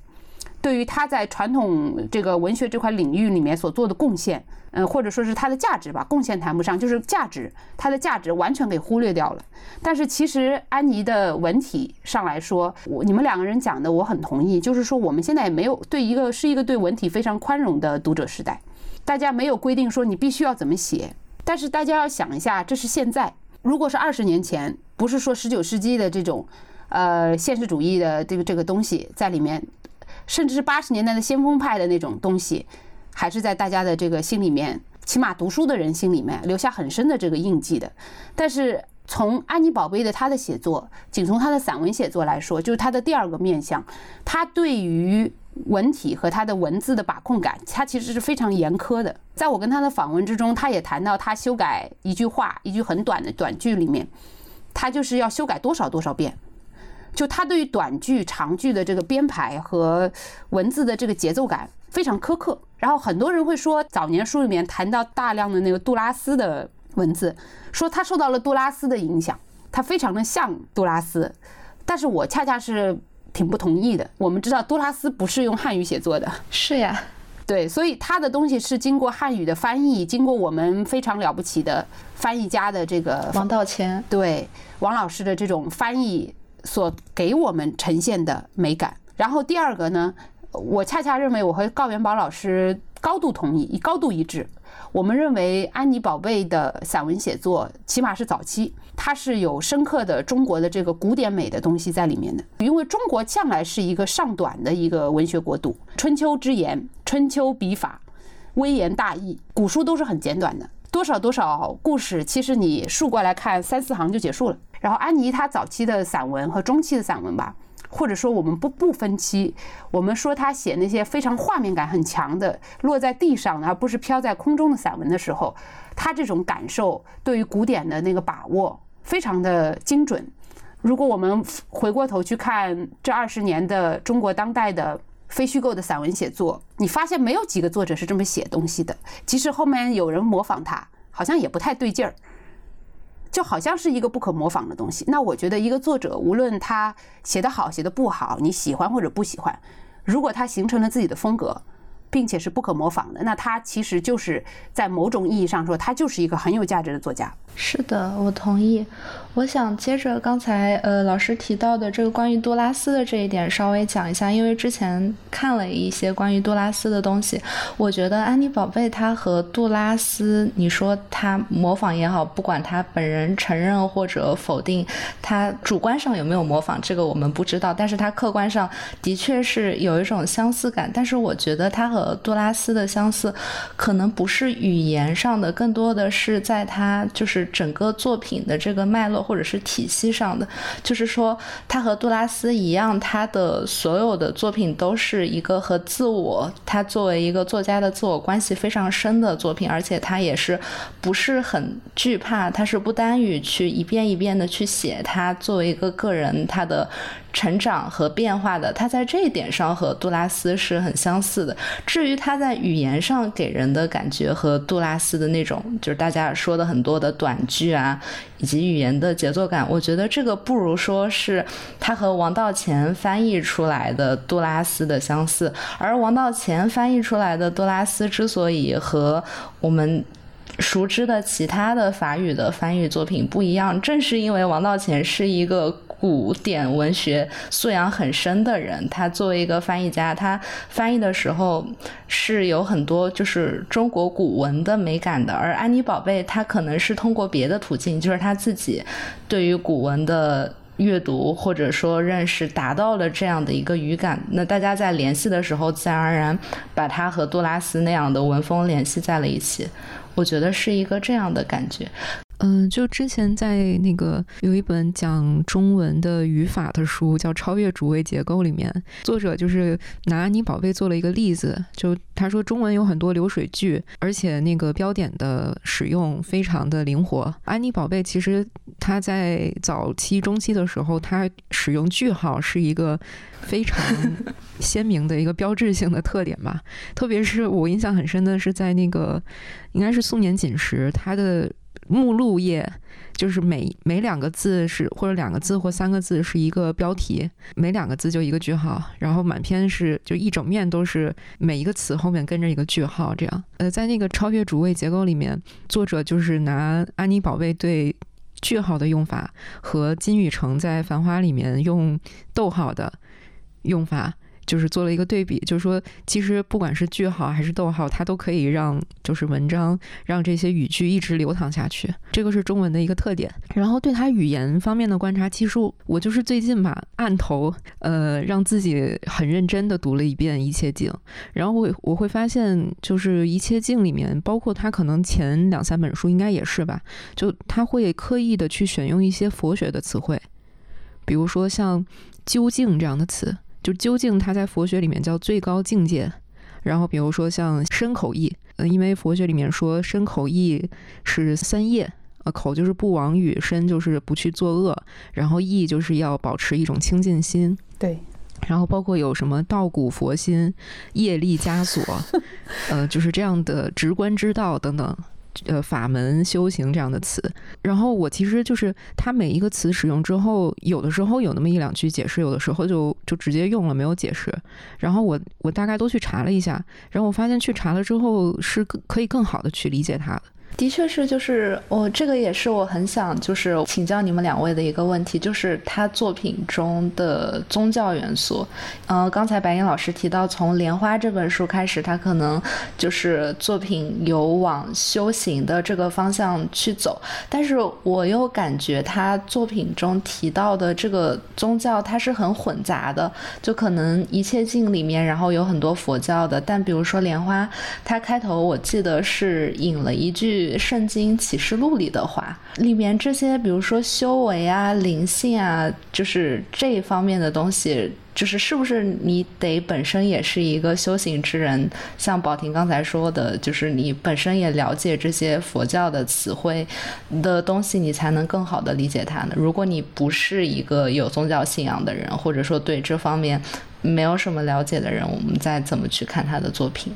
对于他在传统这个文学这块领域里面所做的贡献，嗯，或者说是它的价值吧，贡献谈不上，就是价值，它的价值完全给忽略掉了。但是其实安妮的文体上来说，我你们两个人讲的我很同意，就是说我们现在也没有对一个是一个对文体非常宽容的读者时代，大家没有规定说你必须要怎么写，但是大家要想一下，这是现在，如果是二十年前，不是说十九世纪的这种，呃，现实主义的这个这个东西在里面。甚至是八十年代的先锋派的那种东西，还是在大家的这个心里面，起码读书的人心里面留下很深的这个印记的。但是从安妮宝贝的她的写作，仅从她的散文写作来说，就是她的第二个面相，他对于文体和他的文字的把控感，他其实是非常严苛的。在我跟他的访问之中，他也谈到他修改一句话，一句很短的短句里面，他就是要修改多少多少遍。就他对于短句、长句的这个编排和文字的这个节奏感非常苛刻。然后很多人会说，早年书里面谈到大量的那个杜拉斯的文字，说他受到了杜拉斯的影响，他非常的像杜拉斯。但是我恰恰是挺不同意的。我们知道杜拉斯不是用汉语写作的，
是呀，
对，所以他的东西是经过汉语的翻译，经过我们非常了不起的翻译家的这个
王道谦，
对王老师的这种翻译。所给我们呈现的美感。然后第二个呢，我恰恰认为我和高元宝老师高度同意，高度一致。我们认为安妮宝贝的散文写作，起码是早期，它是有深刻的中国的这个古典美的东西在里面的。因为中国向来是一个上短的一个文学国度，春秋之言、春秋笔法、微言大义，古书都是很简短的，多少多少故事，其实你竖过来看三四行就结束了。然后安妮她早期的散文和中期的散文吧，或者说我们不不分期，我们说他写那些非常画面感很强的落在地上而不是飘在空中的散文的时候，他这种感受对于古典的那个把握非常的精准。如果我们回过头去看这二十年的中国当代的非虚构的散文写作，你发现没有几个作者是这么写东西的，即使后面有人模仿他，好像也不太对劲儿。就好像是一个不可模仿的东西。那我觉得，一个作者无论他写得好写得不好，你喜欢或者不喜欢，如果他形成了自己的风格。并且是不可模仿的，那他其实就是在某种意义上说，他就是一个很有价值的作家。
是的，我同意。我想接着刚才呃老师提到的这个关于杜拉斯的这一点稍微讲一下，因为之前看了一些关于杜拉斯的东西，我觉得安妮宝贝她和杜拉斯，你说他模仿也好，不管他本人承认或者否定，他主观上有没有模仿，这个我们不知道，但是他客观上的确是有一种相似感。但是我觉得他和呃杜拉斯的相似，可能不是语言上的，更多的是在他就是整个作品的这个脉络或者是体系上的。就是说，他和杜拉斯一样，他的所有的作品都是一个和自我，他作为一个作家的自我关系非常深的作品，而且他也是不是很惧怕，他是不单于去一遍一遍的去写他作为一个个人他的。成长和变化的，他在这一点上和杜拉斯是很相似的。至于他在语言上给人的感觉和杜拉斯的那种，就是大家说的很多的短句啊，以及语言的节奏感，我觉得这个不如说是他和王道乾翻译出来的杜拉斯的相似。而王道乾翻译出来的杜拉斯之所以和我们熟知的其他的法语的翻译作品不一样，正是因为王道乾是一个。古典文学素养很深的人，他作为一个翻译家，他翻译的时候是有很多就是中国古文的美感的。而安妮宝贝，他可能是通过别的途径，就是他自己对于古文的阅读或者说认识，达到了这样的一个语感。那大家在联系的时候，自然而然把他和杜拉斯那样的文风联系在了一起。我觉得是一个这样的感觉。
嗯，就之前在那个有一本讲中文的语法的书，叫《超越主谓结构》里面，作者就是拿安妮宝贝做了一个例子，就他说中文有很多流水句，而且那个标点的使用非常的灵活。安妮宝贝其实他在早期、中期的时候，他使用句号是一个非常 [laughs] 鲜明的一个标志性的特点吧。特别是我印象很深的是在那个应该是素年锦时，他的。目录页就是每每两个字是或者两个字或三个字是一个标题，每两个字就一个句号，然后满篇是就一整面都是每一个词后面跟着一个句号，这样。呃，在那个超越主谓结构里面，作者就是拿安妮宝贝对句号的用法和金宇成在繁花里面用逗号的用法。就是做了一个对比，就是说，其实不管是句号还是逗号，它都可以让就是文章让这些语句一直流淌下去，这个是中文的一个特点。然后对他语言方面的观察，其实我就是最近吧，按头呃让自己很认真的读了一遍《一切境》，然后我我会发现，就是《一切境》里面，包括他可能前两三本书应该也是吧，就他会刻意的去选用一些佛学的词汇，比如说像“究竟”这样的词。就究竟它在佛学里面叫最高境界，然后比如说像身口意，嗯，因为佛学里面说身口意是三业，呃，口就是不妄语，身就是不去作恶，然后意就是要保持一种清净心。
对，
然后包括有什么道古佛心、业力枷锁，[laughs] 呃，就是这样的直观之道等等。呃，法门修行这样的词，然后我其实就是它每一个词使用之后，有的时候有那么一两句解释，有的时候就就直接用了没有解释。然后我我大概都去查了一下，然后我发现去查了之后是可以更好的去理解它的。
的确是，就是我这个也是我很想就是请教你们两位的一个问题，就是他作品中的宗教元素。嗯，刚才白岩老师提到，从《莲花》这本书开始，他可能就是作品有往修行的这个方向去走，但是我又感觉他作品中提到的这个宗教，它是很混杂的，就可能一切境里面，然后有很多佛教的，但比如说《莲花》，它开头我记得是引了一句。圣经启示录里的话，里面这些，比如说修为啊、灵性啊，就是这一方面的东西，就是是不是你得本身也是一个修行之人？像宝婷刚才说的，就是你本身也了解这些佛教的词汇的东西，你才能更好的理解它呢。如果你不是一个有宗教信仰的人，或者说对这方面没有什么了解的人，我们再怎么去看他的作品？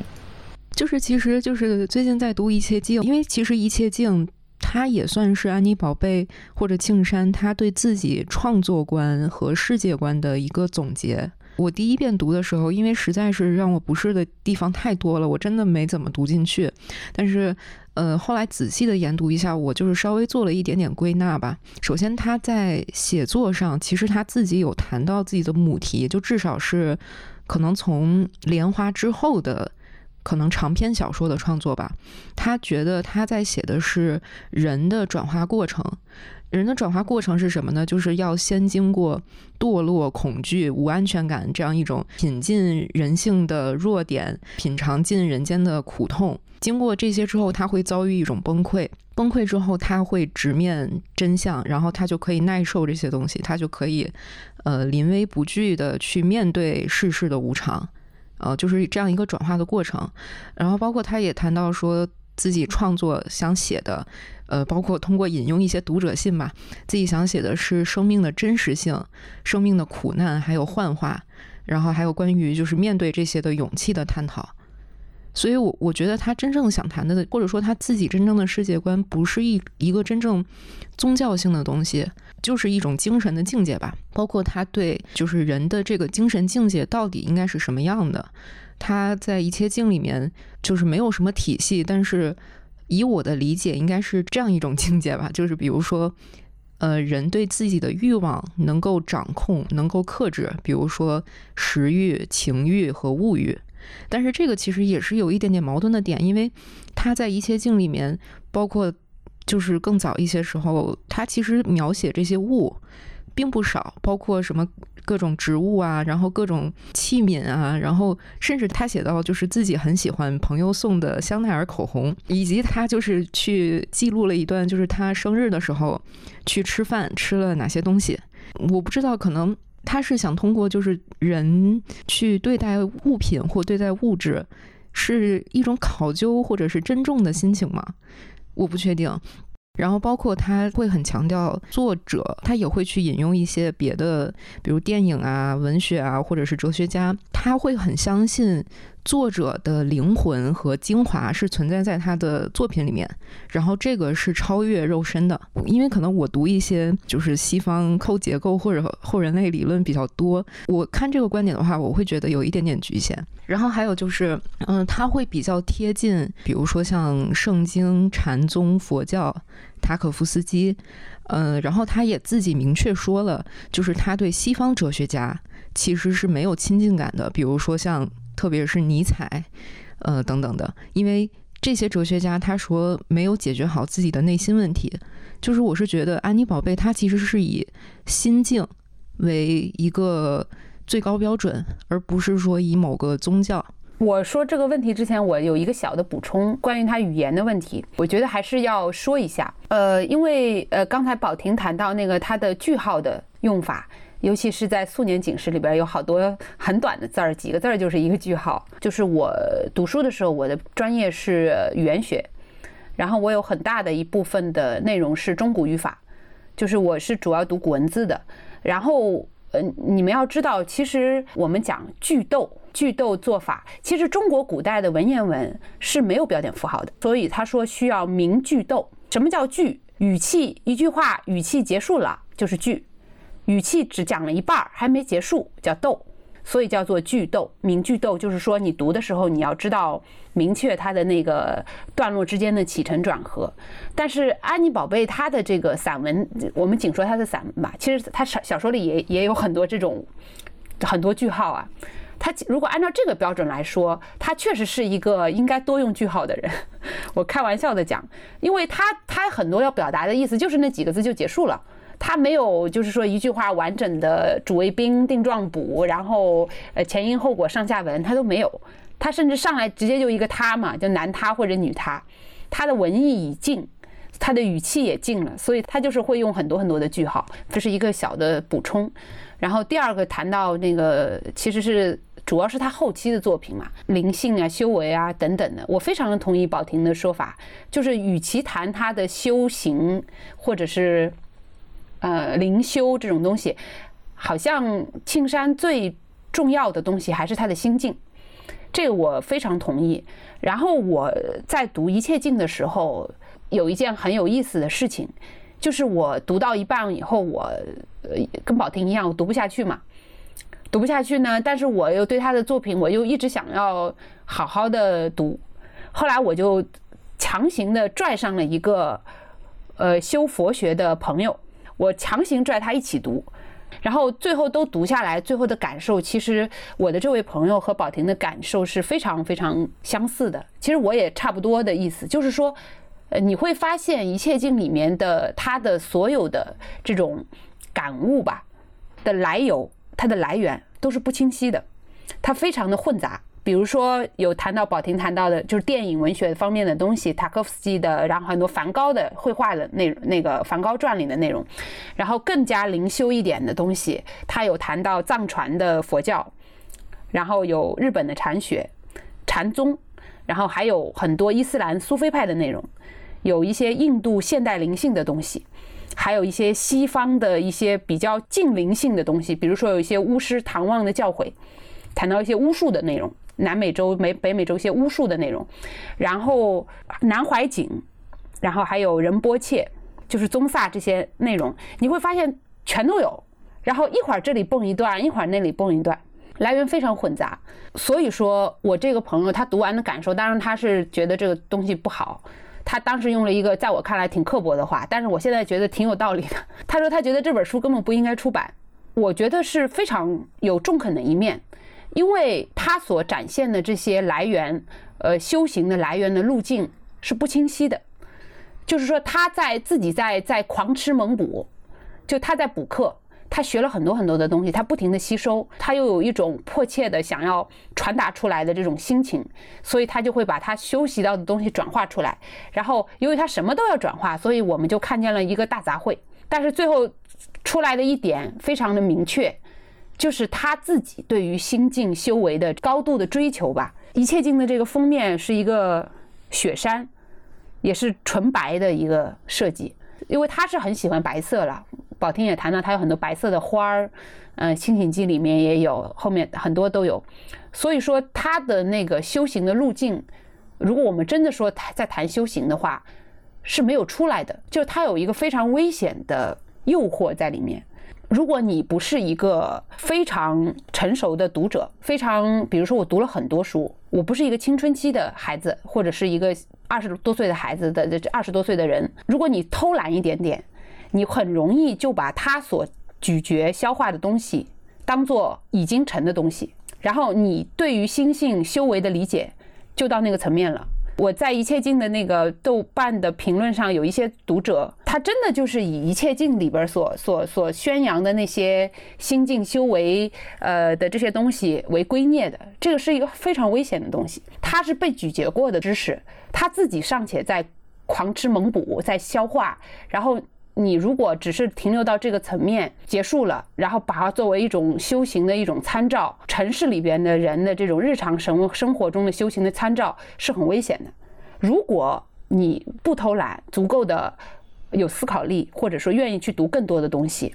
就是，其实就是最近在读《一切境》，因为其实《一切境》它也算是安妮宝贝或者庆山他对自己创作观和世界观的一个总结。我第一遍读的时候，因为实在是让我不适的地方太多了，我真的没怎么读进去。但是，呃，后来仔细的研读一下，我就是稍微做了一点点归纳吧。首先，他在写作上，其实他自己有谈到自己的母题，就至少是可能从《莲花》之后的。可能长篇小说的创作吧，他觉得他在写的是人的转化过程。人的转化过程是什么呢？就是要先经过堕落、恐惧、无安全感这样一种品尽人性的弱点，品尝尽人间的苦痛。经过这些之后，他会遭遇一种崩溃。崩溃之后，他会直面真相，然后他就可以耐受这些东西，他就可以呃临危不惧的去面对世事的无常。呃，就是这样一个转化的过程，然后包括他也谈到说自己创作想写的，呃，包括通过引用一些读者信吧，自己想写的是生命的真实性、生命的苦难还有幻化，然后还有关于就是面对这些的勇气的探讨。所以，我我觉得他真正想谈的，或者说他自己真正的世界观，不是一一个真正宗教性的东西，就是一种精神的境界吧。包括他对就是人的这个精神境界到底应该是什么样的，他在一切境里面就是没有什么体系，但是以我的理解，应该是这样一种境界吧。[laughs] 就是比如说，呃，人对自己的欲望能够掌控，能够克制，比如说食欲、情欲和物欲。但是这个其实也是有一点点矛盾的点，因为他在一切境里面，包括就是更早一些时候，他其实描写这些物，并不少，包括什么各种植物啊，然后各种器皿啊，然后甚至他写到就是自己很喜欢朋友送的香奈儿口红，以及他就是去记录了一段就是他生日的时候去吃饭吃了哪些东西。我不知道，可能他是想通过就是人去对待物品或对待物质，是一种考究或者是珍重的心情吗？我不确定。然后包括他会很强调作者，他也会去引用一些别的，比如电影啊、文学啊，或者是哲学家，他会很相信作者的灵魂和精华是存在在他的作品里面。然后这个是超越肉身的，因为可能我读一些就是西方扣结构或者后人类理论比较多，我看这个观点的话，我会觉得有一点点局限。然后还有就是，嗯，他会比较贴近，比如说像圣经、禅宗、佛教。塔可夫斯基，嗯，然后他也自己明确说了，就是他对西方哲学家其实是没有亲近感的，比如说像特别是尼采，呃等等的，因为这些哲学家他说没有解决好自己的内心问题。就是我是觉得安妮宝贝她其实是以心境为一个最高标准，而不是说以某个宗教。
我说这个问题之前，我有一个小的补充，关于他语言的问题，我觉得还是要说一下。呃，因为呃，刚才宝婷谈到那个他的句号的用法，尤其是在素年警示里边，有好多很短的字儿，几个字儿就是一个句号。就是我读书的时候，我的专业是语言学，然后我有很大的一部分的内容是中古语法，就是我是主要读古文字的。然后呃，你们要知道，其实我们讲句逗。句逗做法，其实中国古代的文言文是没有标点符号的，所以他说需要明句逗。什么叫句？语气一句话语气结束了就是句，语气只讲了一半儿还没结束叫逗，所以叫做句逗。明句逗就是说你读的时候你要知道明确它的那个段落之间的起承转合。但是安妮宝贝她的这个散文，我们仅说她的散文吧，其实她小小说里也也有很多这种很多句号啊。他如果按照这个标准来说，他确实是一个应该多用句号的人。[laughs] 我开玩笑的讲，因为他他很多要表达的意思就是那几个字就结束了，他没有就是说一句话完整的主谓宾定状补，然后呃前因后果上下文他都没有，他甚至上来直接就一个他嘛，就男他或者女他，他的文艺已尽，他的语气也尽了，所以他就是会用很多很多的句号，这是一个小的补充。然后第二个谈到那个其实是。主要是他后期的作品嘛，灵性啊、修为啊等等的，我非常同意宝婷的说法，就是与其谈他的修行或者是呃灵修这种东西，好像庆山最重要的东西还是他的心境，这个我非常同意。然后我在读《一切境》的时候，有一件很有意思的事情，就是我读到一半以后，我呃跟宝婷一样，我读不下去嘛。读不下去呢，但是我又对他的作品，我又一直想要好好的读。后来我就强行的拽上了一个呃修佛学的朋友，我强行拽他一起读，然后最后都读下来，最后的感受，其实我的这位朋友和宝婷的感受是非常非常相似的。其实我也差不多的意思，就是说，呃，你会发现《一切经》里面的他的所有的这种感悟吧的来由。它的来源都是不清晰的，它非常的混杂。比如说有谈到宝婷谈到的，就是电影文学方面的东西，塔科夫斯基的，然后很多梵高的绘画的那那个《梵高传》里的内容，然后更加灵修一点的东西，他有谈到藏传的佛教，然后有日本的禅学、禅宗，然后还有很多伊斯兰苏菲派的内容，有一些印度现代灵性的东西。还有一些西方的一些比较近灵性的东西，比如说有一些巫师唐望的教诲，谈到一些巫术的内容，南美洲、美北美洲一些巫术的内容，然后南怀瑾，然后还有仁波切，就是宗萨这些内容，你会发现全都有。然后一会儿这里蹦一段，一会儿那里蹦一段，来源非常混杂。所以说我这个朋友他读完的感受，当然他是觉得这个东西不好。他当时用了一个在我看来挺刻薄的话，但是我现在觉得挺有道理的。[laughs] 他说他觉得这本书根本不应该出版，我觉得是非常有中肯的一面，因为他所展现的这些来源，呃，修行的来源的路径是不清晰的，就是说他在自己在在狂吃猛补，就他在补课，他学了很多很多的东西，他不停的吸收，他又有一种迫切的想要传达出来的这种心情，所以他就会把他修习到的东西转化出来。然后，由于他什么都要转化，所以我们就看见了一个大杂烩。但是最后出来的一点非常的明确，就是他自己对于心境修为的高度的追求吧。一切镜的这个封面是一个雪山，也是纯白的一个设计，因为他是很喜欢白色了。宝听也谈到，他有很多白色的花儿，嗯，《清醒记》里面也有，后面很多都有。所以说他的那个修行的路径，如果我们真的说他在谈修行的话，是没有出来的。就是他有一个非常危险的诱惑在里面。如果你不是一个非常成熟的读者，非常，比如说我读了很多书，我不是一个青春期的孩子，或者是一个二十多岁的孩子的这二十多岁的人，如果你偷懒一点点。你很容易就把他所咀嚼消化的东西当做已经成的东西，然后你对于心性修为的理解就到那个层面了。我在一切经的那个豆瓣的评论上，有一些读者，他真的就是以一切境里边所所所宣扬的那些心境修为呃的这些东西为圭臬的，这个是一个非常危险的东西。他是被咀嚼过的知识，他自己尚且在狂吃猛补，在消化，然后。你如果只是停留到这个层面结束了，然后把它作为一种修行的一种参照，城市里边的人的这种日常生生活中的修行的参照是很危险的。如果你不偷懒，足够的有思考力，或者说愿意去读更多的东西，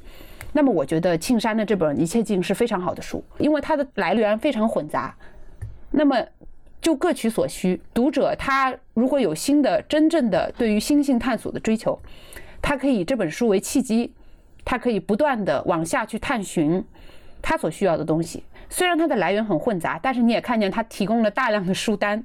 那么我觉得庆山的这本《一切境》是非常好的书，因为它的来源非常混杂。那么就各取所需，读者他如果有新的、真正的对于心性探索的追求。他可以以这本书为契机，他可以不断的往下去探寻他所需要的东西。虽然它的来源很混杂，但是你也看见他提供了大量的书单。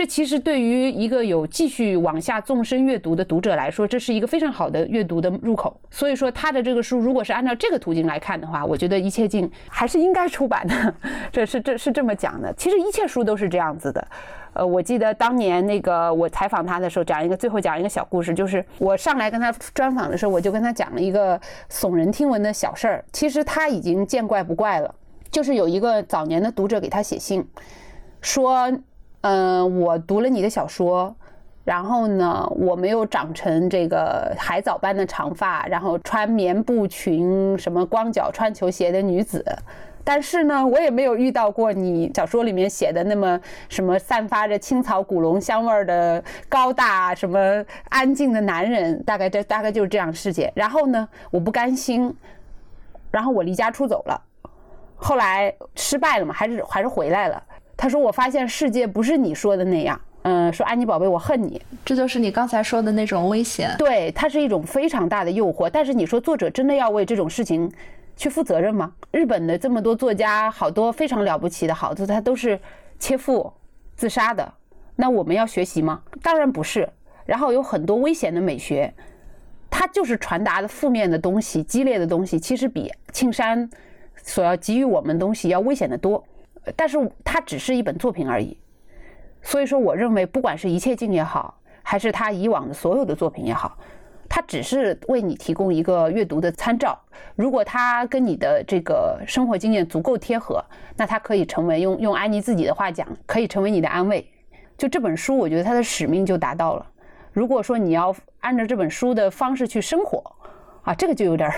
这其实对于一个有继续往下纵深阅读的读者来说，这是一个非常好的阅读的入口。所以说，他的这个书如果是按照这个途径来看的话，我觉得一切镜还是应该出版的。[laughs] 这是这是这么讲的。其实一切书都是这样子的。呃，我记得当年那个我采访他的时候，讲一个最后讲一个小故事，就是我上来跟他专访的时候，我就跟他讲了一个耸人听闻的小事儿。其实他已经见怪不怪了，就是有一个早年的读者给他写信，说，嗯，我读了你的小说，然后呢，我没有长成这个海藻般的长发，然后穿棉布裙，什么光脚穿球鞋的女子。但是呢，我也没有遇到过你小说里面写的那么什么散发着青草古龙香味儿的高大什么安静的男人，大概这大概就是这样的世界。然后呢，我不甘心，然后我离家出走了，后来失败了嘛，还是还是回来了。他说我发现世界不是你说的那样，嗯，说安妮宝贝，我恨你，
这就是你刚才说的那种危险。
对，它是一种非常大的诱惑。但是你说作者真的要为这种事情？去负责任吗？日本的这么多作家，好多非常了不起的好作，他都是切腹自杀的。那我们要学习吗？当然不是。然后有很多危险的美学，它就是传达的负面的东西、激烈的东西，其实比庆山所要给予我们东西要危险的多。但是它只是一本作品而已。所以说，我认为不管是一切境也好，还是他以往的所有的作品也好。它只是为你提供一个阅读的参照，如果它跟你的这个生活经验足够贴合，那它可以成为用用安妮自己的话讲，可以成为你的安慰。就这本书，我觉得它的使命就达到了。如果说你要按照这本书的方式去生活，啊，这个就有点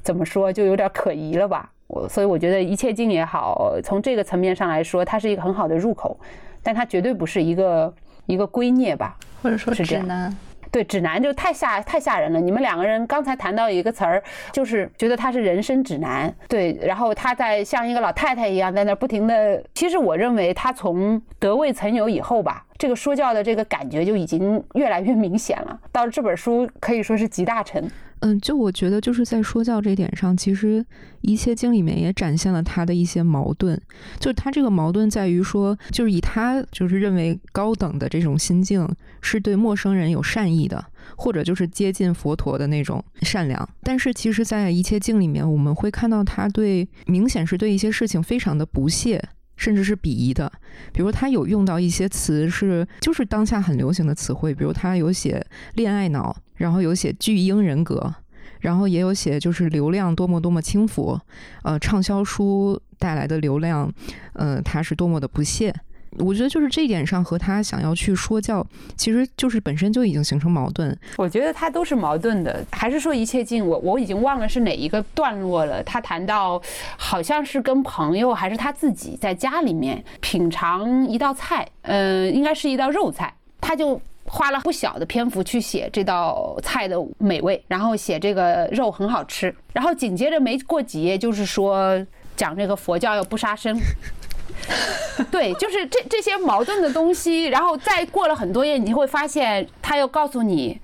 怎么说，就有点可疑了吧？我所以我觉得一切经也好，从这个层面上来说，它是一个很好的入口，但它绝对不是一个一个圭臬吧，
或者说指南。
对指南就太吓太吓人了。你们两个人刚才谈到一个词儿，就是觉得他是人生指南。对，然后他在像一个老太太一样在那不停的。其实我认为他从得未曾有以后吧，这个说教的这个感觉就已经越来越明显了。到这本书可以说是集大成。
嗯，就我觉得就是在说教这点上，其实《一切经》里面也展现了他的一些矛盾。就他这个矛盾在于说，就是以他就是认为高等的这种心境是对陌生人有善意的，或者就是接近佛陀的那种善良。但是其实，在《一切经》里面，我们会看到他对明显是对一些事情非常的不屑，甚至是鄙夷的。比如他有用到一些词是就是当下很流行的词汇，比如他有写恋爱脑。然后有写巨婴人格，然后也有写就是流量多么多么轻浮，呃，畅销书带来的流量，呃，他是多么的不屑。我觉得就是这一点上和他想要去说教，其实就是本身就已经形成矛盾。
我觉得他都是矛盾的，还是说一切尽？我我已经忘了是哪一个段落了。他谈到好像是跟朋友还是他自己在家里面品尝一道菜，嗯，应该是一道肉菜，他就花了不小的篇幅去写这道菜的美味，然后写这个肉很好吃，然后紧接着没过几页就是说讲这个佛教要不杀生。[laughs] 对，就是这这些矛盾的东西，然后再过了很多页，你会发现他又告诉你，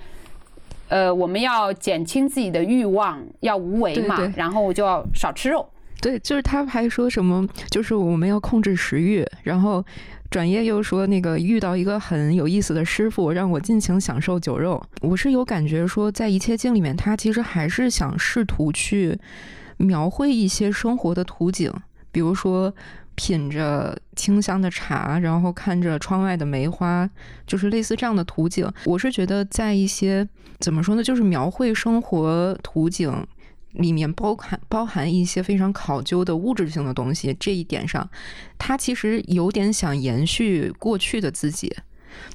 呃，我们要减轻自己的欲望，要无为嘛，然后就要少吃肉。
对，就是他还说什么，就是我们要控制食欲，然后转业又说那个遇到一个很有意思的师傅，让我尽情享受酒肉。我是有感觉说，在一切经里面，他其实还是想试图去描绘一些生活的图景，比如说。品着清香的茶，然后看着窗外的梅花，就是类似这样的图景。我是觉得，在一些怎么说呢，就是描绘生活图景里面包含包含一些非常考究的物质性的东西。这一点上，他其实有点想延续过去的自己，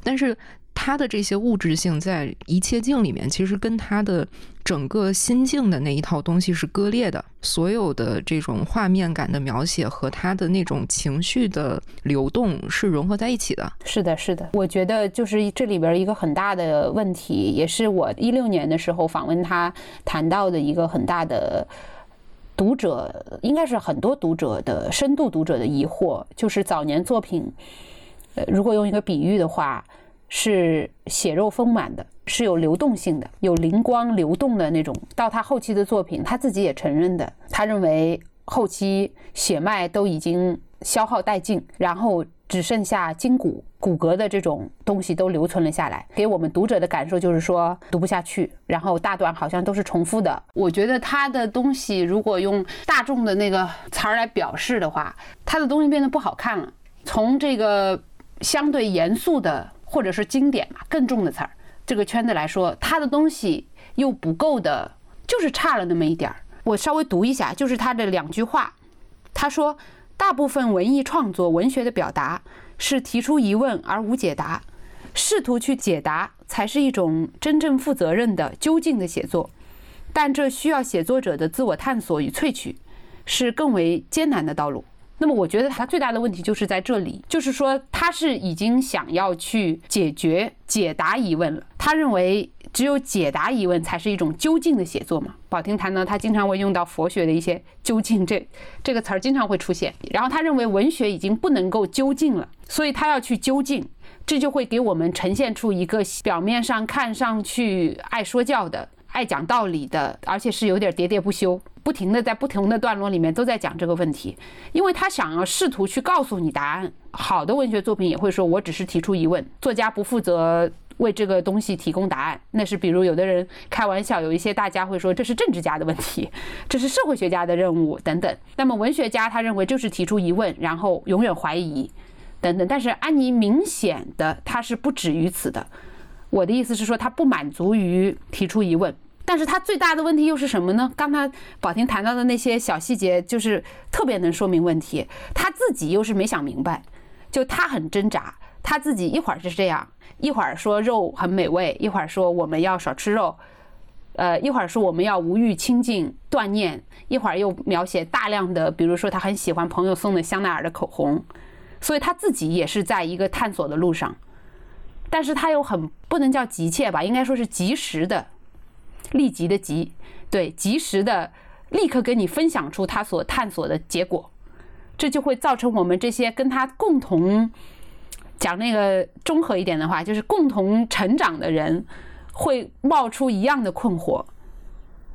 但是。他的这些物质性在一切境里面，其实跟他的整个心境的那一套东西是割裂的。所有的这种画面感的描写和他的那种情绪的流动是融合在一起的。
是的，是的。我觉得就是这里边一个很大的问题，也是我一六年的时候访问他谈到的一个很大的读者，应该是很多读者的深度读者的疑惑，就是早年作品，呃，如果用一个比喻的话。是血肉丰满的，是有流动性的，有灵光流动的那种。到他后期的作品，他自己也承认的，他认为后期血脉都已经消耗殆尽，然后只剩下筋骨、骨骼的这种东西都留存了下来。给我们读者的感受就是说读不下去，然后大段好像都是重复的。我觉得他的东西如果用大众的那个词儿来表示的话，他的东西变得不好看了。从这个相对严肃的。或者是经典嘛，更重的词儿，这个圈子来说，他的东西又不够的，就是差了那么一点儿。我稍微读一下，就是他的两句话。他说：“大部分文艺创作、文学的表达是提出疑问而无解答，试图去解答才是一种真正负责任的、究竟的写作。但这需要写作者的自我探索与萃取，是更为艰难的道路。”那么我觉得他最大的问题就是在这里，就是说他是已经想要去解决、解答疑问了。他认为只有解答疑问才是一种究竟的写作嘛。宝听谈呢，他经常会用到佛学的一些“究竟”这这个词儿，经常会出现。然后他认为文学已经不能够究竟了，所以他要去究竟，这就会给我们呈现出一个表面上看上去爱说教的。爱讲道理的，而且是有点喋喋不休，不停的在不同的段落里面都在讲这个问题，因为他想要试图去告诉你答案。好的文学作品也会说，我只是提出疑问，作家不负责为这个东西提供答案。那是比如有的人开玩笑，有一些大家会说这是政治家的问题，[laughs] 这是社会学家的任务等等。那么文学家他认为就是提出疑问，然后永远怀疑等等。但是安妮明显的他是不止于此的。我的意思是说，他不满足于提出疑问，但是他最大的问题又是什么呢？刚才宝婷谈到的那些小细节，就是特别能说明问题。他自己又是没想明白，就他很挣扎，他自己一会儿是这样，一会儿说肉很美味，一会儿说我们要少吃肉，呃，一会儿说我们要无欲清净锻炼，一会儿又描写大量的，比如说他很喜欢朋友送的香奈儿的口红，所以他自己也是在一个探索的路上。但是他又很不能叫急切吧，应该说是及时的，立即的急，对，及时的立刻跟你分享出他所探索的结果，这就会造成我们这些跟他共同讲那个综合一点的话，就是共同成长的人会冒出一样的困惑，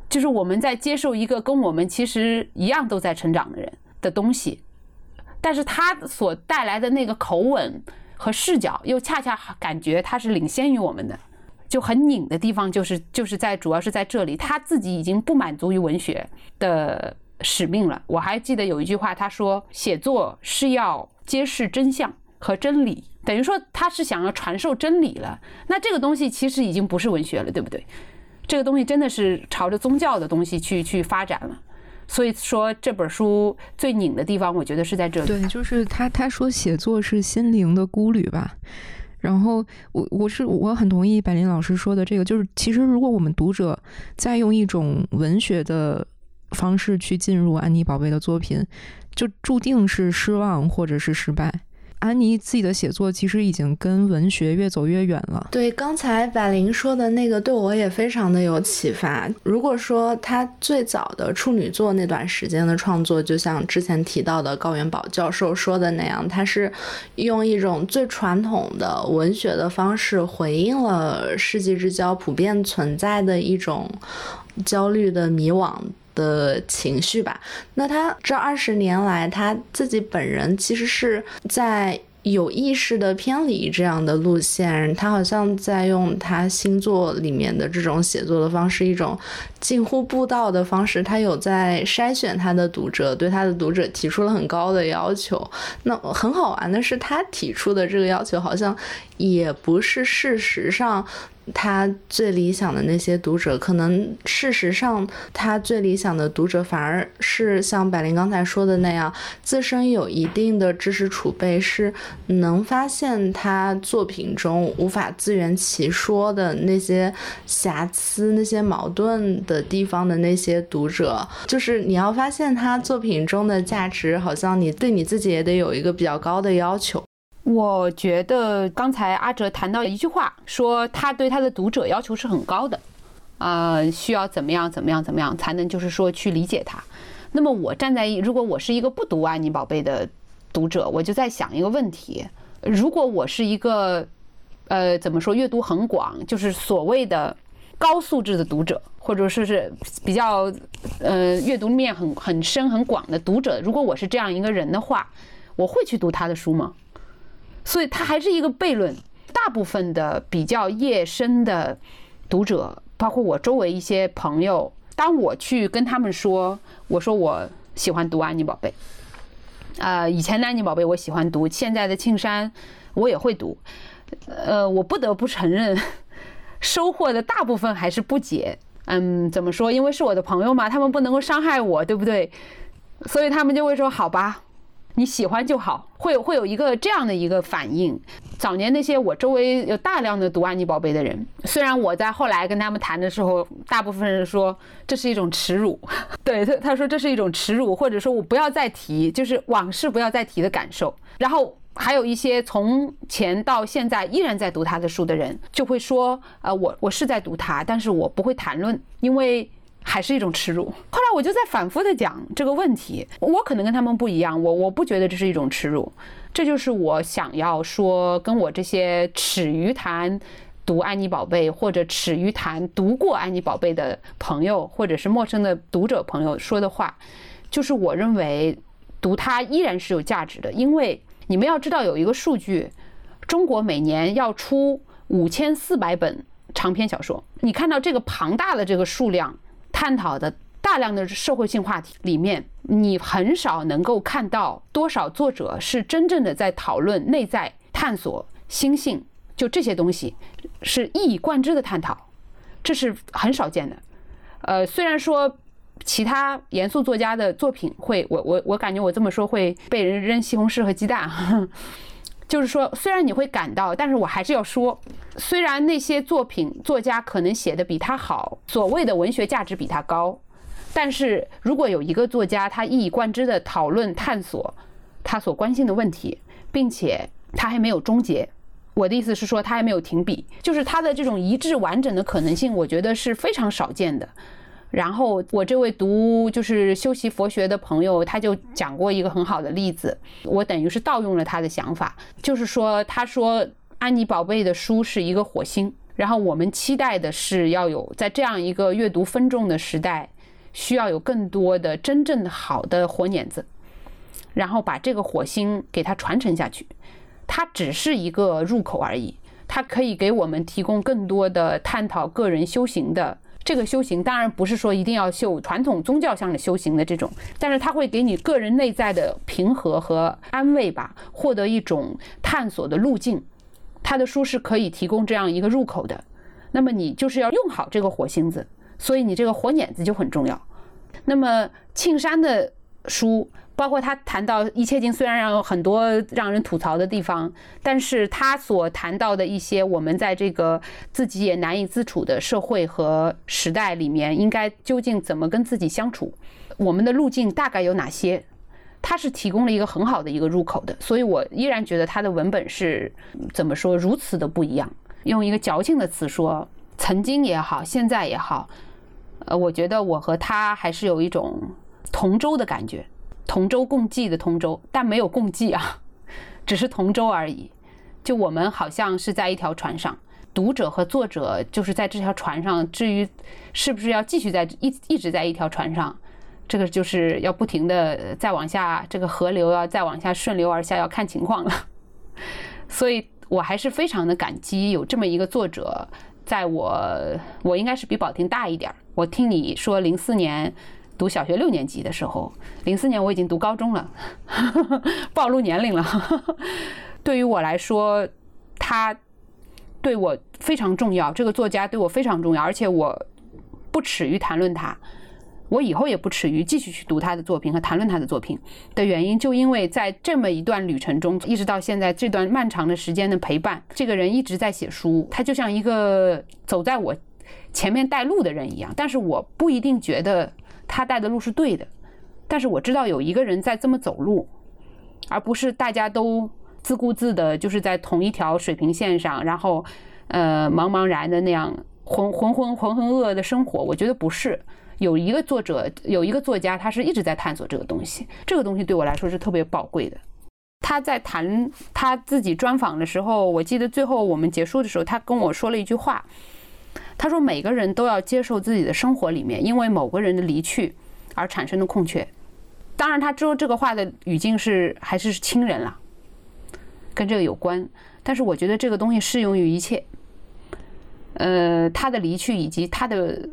就是我们在接受一个跟我们其实一样都在成长的人的东西，但是他所带来的那个口吻。和视角又恰恰感觉他是领先于我们的，就很拧的地方就是就是在主要是在这里，他自己已经不满足于文学的使命了。我还记得有一句话，他说写作是要揭示真相和真理，等于说他是想要传授真理了。那这个东西其实已经不是文学了，对不对？这个东西真的是朝着宗教的东西去去发展了。所以说这本书最拧的地方，我觉得是在这里。
对，就是他他说写作是心灵的孤旅吧。然后我我是我很同意百林老师说的这个，就是其实如果我们读者再用一种文学的方式去进入安妮宝贝的作品，就注定是失望或者是失败。安妮自己的写作其实已经跟文学越走越远了。
对，刚才百灵说的那个对我也非常的有启发。如果说他最早的处女作那段时间的创作，就像之前提到的高元宝教授说的那样，他是用一种最传统的文学的方式回应了世纪之交普遍存在的一种焦虑的迷惘。的情绪吧。那他这二十年来，他自己本人其实是在有意识的偏离这样的路线。他好像在用他星座里面的这种写作的方式，一种近乎布道的方式。他有在筛选他的读者，对他的读者提出了很高的要求。那很好玩的是，他提出的这个要求好像也不是事实上。他最理想的那些读者，可能事实上，他最理想的读者反而是像百灵刚才说的那样，自身有一定的知识储备，是能发现他作品中无法自圆其说的那些瑕疵、那些矛盾的地方的那些读者。就是你要发现他作品中的价值，好像你对你自己也得有一个比较高的要求。
我觉得刚才阿哲谈到一句话，说他对他的读者要求是很高的，啊，需要怎么样怎么样怎么样才能就是说去理解他。那么我站在如果我是一个不读安妮宝贝的读者，我就在想一个问题：如果我是一个呃怎么说阅读很广，就是所谓的高素质的读者，或者说是比较呃阅读面很很深很广的读者，如果我是这样一个人的话，我会去读他的书吗？所以它还是一个悖论。大部分的比较夜深的读者，包括我周围一些朋友，当我去跟他们说，我说我喜欢读安妮宝贝，啊，以前的安妮宝贝我喜欢读，现在的庆山我也会读，呃，我不得不承认，收获的大部分还是不解。嗯，怎么说？因为是我的朋友嘛，他们不能够伤害我，对不对？所以他们就会说好吧。你喜欢就好，会有会有一个这样的一个反应。早年那些我周围有大量的读安妮宝贝的人，虽然我在后来跟他们谈的时候，大部分人说这是一种耻辱，[laughs] 对他他说这是一种耻辱，或者说我不要再提，就是往事不要再提的感受。然后还有一些从前到现在依然在读他的书的人，就会说，呃，我我是在读他，但是我不会谈论，因为。还是一种耻辱。后来我就在反复的讲这个问题，我可能跟他们不一样，我我不觉得这是一种耻辱，这就是我想要说，跟我这些耻于谈读安妮宝贝或者耻于谈读过安妮宝贝的朋友，或者是陌生的读者朋友说的话，就是我认为读它依然是有价值的，因为你们要知道有一个数据，中国每年要出五千四百本长篇小说，你看到这个庞大的这个数量。探讨的大量的社会性话题里面，你很少能够看到多少作者是真正的在讨论内在探索心性，就这些东西是一以贯之的探讨，这是很少见的。呃，虽然说其他严肃作家的作品会，我我我感觉我这么说会被人扔西红柿和鸡蛋。就是说，虽然你会感到，但是我还是要说，虽然那些作品作家可能写的比他好，所谓的文学价值比他高，但是如果有一个作家他一以贯之的讨论探索他所关心的问题，并且他还没有终结，我的意思是说他还没有停笔，就是他的这种一致完整的可能性，我觉得是非常少见的。然后我这位读就是修习佛学的朋友，他就讲过一个很好的例子，我等于是盗用了他的想法，就是说，他说安妮宝贝的书是一个火星，然后我们期待的是要有在这样一个阅读分众的时代，需要有更多的真正好的火捻子，然后把这个火星给它传承下去，它只是一个入口而已，它可以给我们提供更多的探讨个人修行的。这个修行当然不是说一定要修传统宗教上的修行的这种，但是它会给你个人内在的平和和安慰吧，获得一种探索的路径。他的书是可以提供这样一个入口的。那么你就是要用好这个火星子，所以你这个火捻子就很重要。那么庆山的书。包括他谈到《一切经》，虽然让有很多让人吐槽的地方，但是他所谈到的一些我们在这个自己也难以自处的社会和时代里面，应该究竟怎么跟自己相处，我们的路径大概有哪些，他是提供了一个很好的一个入口的。所以我依然觉得他的文本是怎么说如此的不一样。用一个矫情的词说，曾经也好，现在也好，呃，我觉得我和他还是有一种同舟的感觉。同舟共济的同舟，但没有共济啊，[laughs] 只是同舟而已。就我们好像是在一条船上，读者和作者就是在这条船上。至于是不是要继续在一一直在一条船上，这个就是要不停的再往下，这个河流要再往下顺流而下，要看情况了。[laughs] 所以我还是非常的感激有这么一个作者，在我我应该是比宝婷大一点儿。我听你说零四年。读小学六年级的时候，零四年我已经读高中了，[laughs] 暴露年龄了。[laughs] 对于我来说，他对我非常重要，这个作家对我非常重要，而且我不耻于谈论他，我以后也不耻于继续去读他的作品和谈论他的作品的原因，就因为在这么一段旅程中，一直到现在这段漫长的时间的陪伴，这个人一直在写书，他就像一个走在我前面带路的人一样，但是我不一定觉得。他带的路是对的，但是我知道有一个人在这么走路，而不是大家都自顾自的，就是在同一条水平线上，然后呃茫茫然的那样浑浑浑浑浑噩噩的生活。我觉得不是，有一个作者，有一个作家，他是一直在探索这个东西。这个东西对我来说是特别宝贵的。他在谈他自己专访的时候，我记得最后我们结束的时候，他跟我说了一句话。他说：“每个人都要接受自己的生活里面因为某个人的离去而产生的空缺。当然，他说这个话的语境是还是亲人了，跟这个有关。但是我觉得这个东西适用于一切。呃，他的离去以及他的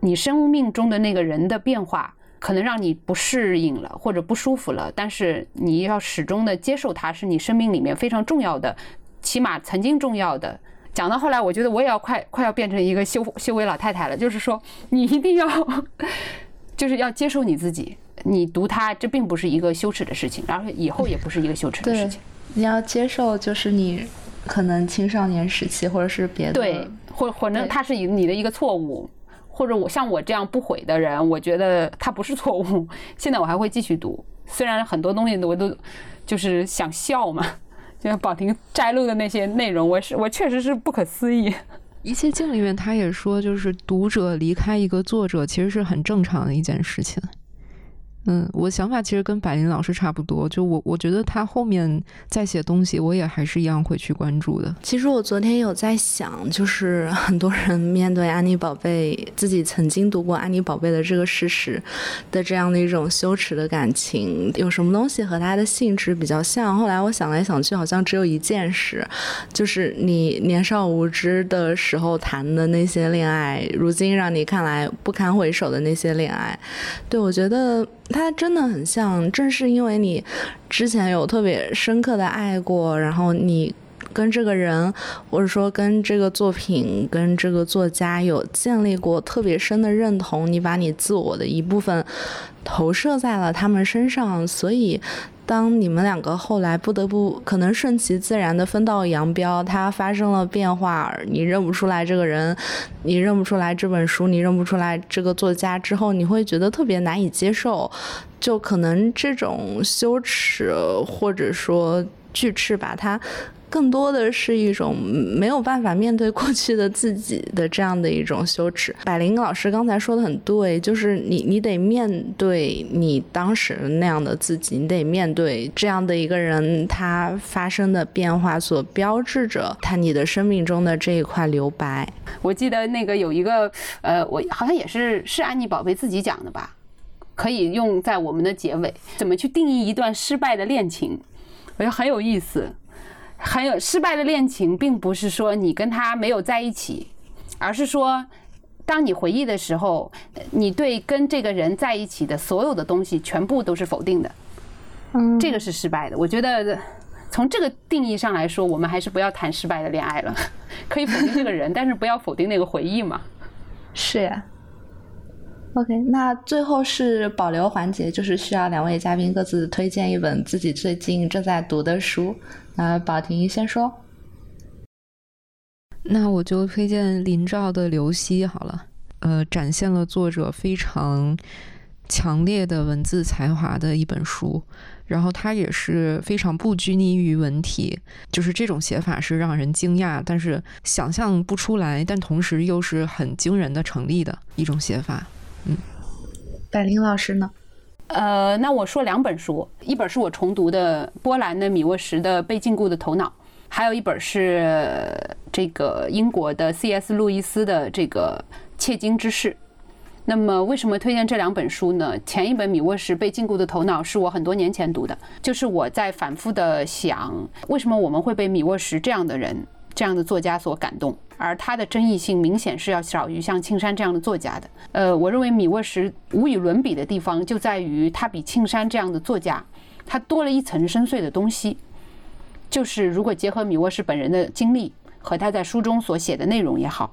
你生命中的那个人的变化，可能让你不适应了或者不舒服了。但是你要始终的接受他是你生命里面非常重要的，起码曾经重要的。”讲到后来，我觉得我也要快快要变成一个修修为老太太了。就是说，你一定要，[laughs] 就是要接受你自己。你读它，这并不是一个羞耻的事情，然后以后也不是一个羞耻的事情。
你要接受，就是你可能青少年时期或者是别的，
对，或或者它是你的一个错误，或者我像我这样不悔的人，我觉得它不是错误。现在我还会继续读，虽然很多东西我都就是想笑嘛。就像宝婷摘录的那些内容，我是我确实是不可思议。[laughs]
一切镜里面，他也说，就是读者离开一个作者，其实是很正常的一件事情。嗯，我想法其实跟百灵老师差不多，就我我觉得他后面在写东西，我也还是一样会去关注的。
其实我昨天有在想，就是 [laughs] 很多人面对安妮宝贝自己曾经读过安妮宝贝的这个事实的这样的一种羞耻的感情，有什么东西和他的性质比较像？后来我想来想去，好像只有一件事，就是你年少无知的时候谈的那些恋爱，如今让你看来不堪回首的那些恋爱。对我觉得。他真的很像，正是因为你之前有特别深刻的爱过，然后你跟这个人，或者说跟这个作品、跟这个作家有建立过特别深的认同，你把你自我的一部分投射在了他们身上，所以。当你们两个后来不得不可能顺其自然的分道扬镳，他发生了变化，你认不出来这个人，你认不出来这本书，你认不出来这个作家之后，你会觉得特别难以接受，就可能这种羞耻或者说巨翅把它。更多的是一种没有办法面对过去的自己的这样的一种羞耻。百灵老师刚才说的很对，就是你你得面对你当时那样的自己，你得面对这样的一个人他发生的变化所标志着他你的生命中的这一块留白。
我记得那个有一个呃，我好像也是是安妮宝贝自己讲的吧，可以用在我们的结尾，怎么去定义一段失败的恋情，我觉得很有意思。很有失败的恋情，并不是说你跟他没有在一起，而是说，当你回忆的时候，你对跟这个人在一起的所有的东西全部都是否定的。嗯，这个是失败的。我觉得从这个定义上来说，我们还是不要谈失败的恋爱了。[laughs] 可以否定这个人，但是不要否定那个回忆嘛。
是呀。OK，那最后是保留环节，就是需要两位嘉宾各自推荐一本自己最近正在读的书。那宝婷先说。
那我就推荐林兆的《刘希》好了。呃，展现了作者非常强烈的文字才华的一本书。然后他也是非常不拘泥于文体，就是这种写法是让人惊讶，但是想象不出来，但同时又是很惊人的成立的一种写法。嗯，
百灵老师呢？
呃，那我说两本书，一本是我重读的波兰的米沃什的《被禁锢的头脑》，还有一本是这个英国的 C.S. 路易斯的这个《窃金之事》。那么为什么推荐这两本书呢？前一本米沃什《被禁锢的头脑》是我很多年前读的，就是我在反复的想，为什么我们会被米沃什这样的人、这样的作家所感动？而他的争议性明显是要少于像庆山这样的作家的。呃，我认为米沃什无与伦比的地方就在于他比庆山这样的作家，他多了一层深邃的东西。就是如果结合米沃什本人的经历和他在书中所写的内容也好，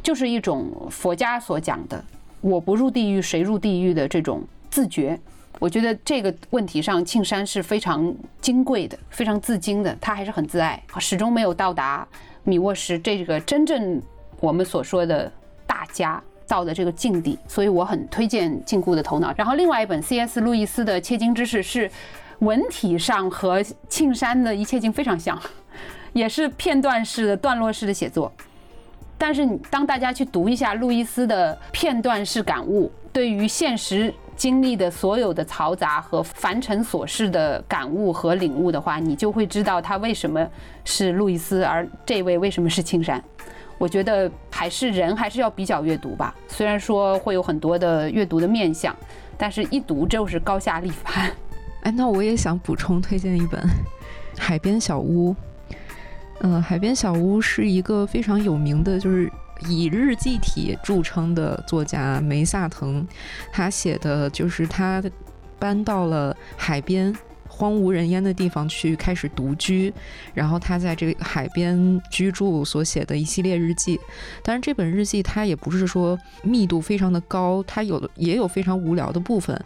就是一种佛家所讲的。我不入地狱，谁入地狱的这种自觉，我觉得这个问题上，庆山是非常金贵的，非常自矜的，他还是很自爱，始终没有到达米沃什这个真正我们所说的大家到的这个境地，所以我很推荐《禁锢的头脑》。然后另外一本 C.S. 路易斯的《切金知识》是文体上和庆山的一切经非常像，也是片段式的段落式的写作。但是，当大家去读一下路易斯的片段式感悟，对于现实经历的所有的嘈杂和凡尘琐事的感悟和领悟的话，你就会知道他为什么是路易斯，而这位为什么是青山。我觉得还是人还是要比较阅读吧，虽然说会有很多的阅读的面相，但是一读就是高下立判。[laughs]
哎，那我也想补充推荐一本《海边小屋》。嗯，海边小屋是一个非常有名的，就是以日记体著称的作家梅萨腾，他写的就是他搬到了海边荒无人烟的地方去开始独居，然后他在这个海边居住所写的一系列日记。当然，这本日记它也不是说密度非常的高，它有的也有非常无聊的部分。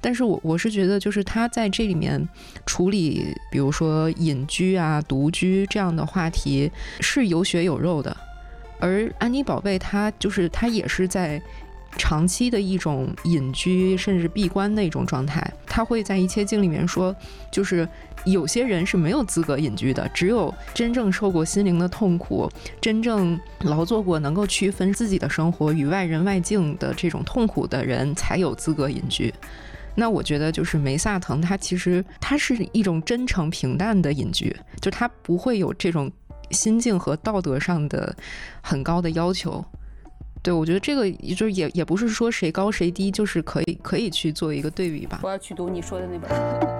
但是我我是觉得，就是他在这里面处理，比如说隐居啊、独居这样的话题是有血有肉的，而安妮宝贝她就是她也是在长期的一种隐居甚至闭关的一种状态。他会在一切经里面说，就是有些人是没有资格隐居的，只有真正受过心灵的痛苦、真正劳作过、能够区分自己的生活与外人外境的这种痛苦的人才有资格隐居。那我觉得就是梅萨腾，他其实他是一种真诚平淡的隐居，就他不会有这种心境和道德上的很高的要求。对我觉得这个就是也也不是说谁高谁低，就是可以可以去做一个对比吧。
我要去读你说的那本。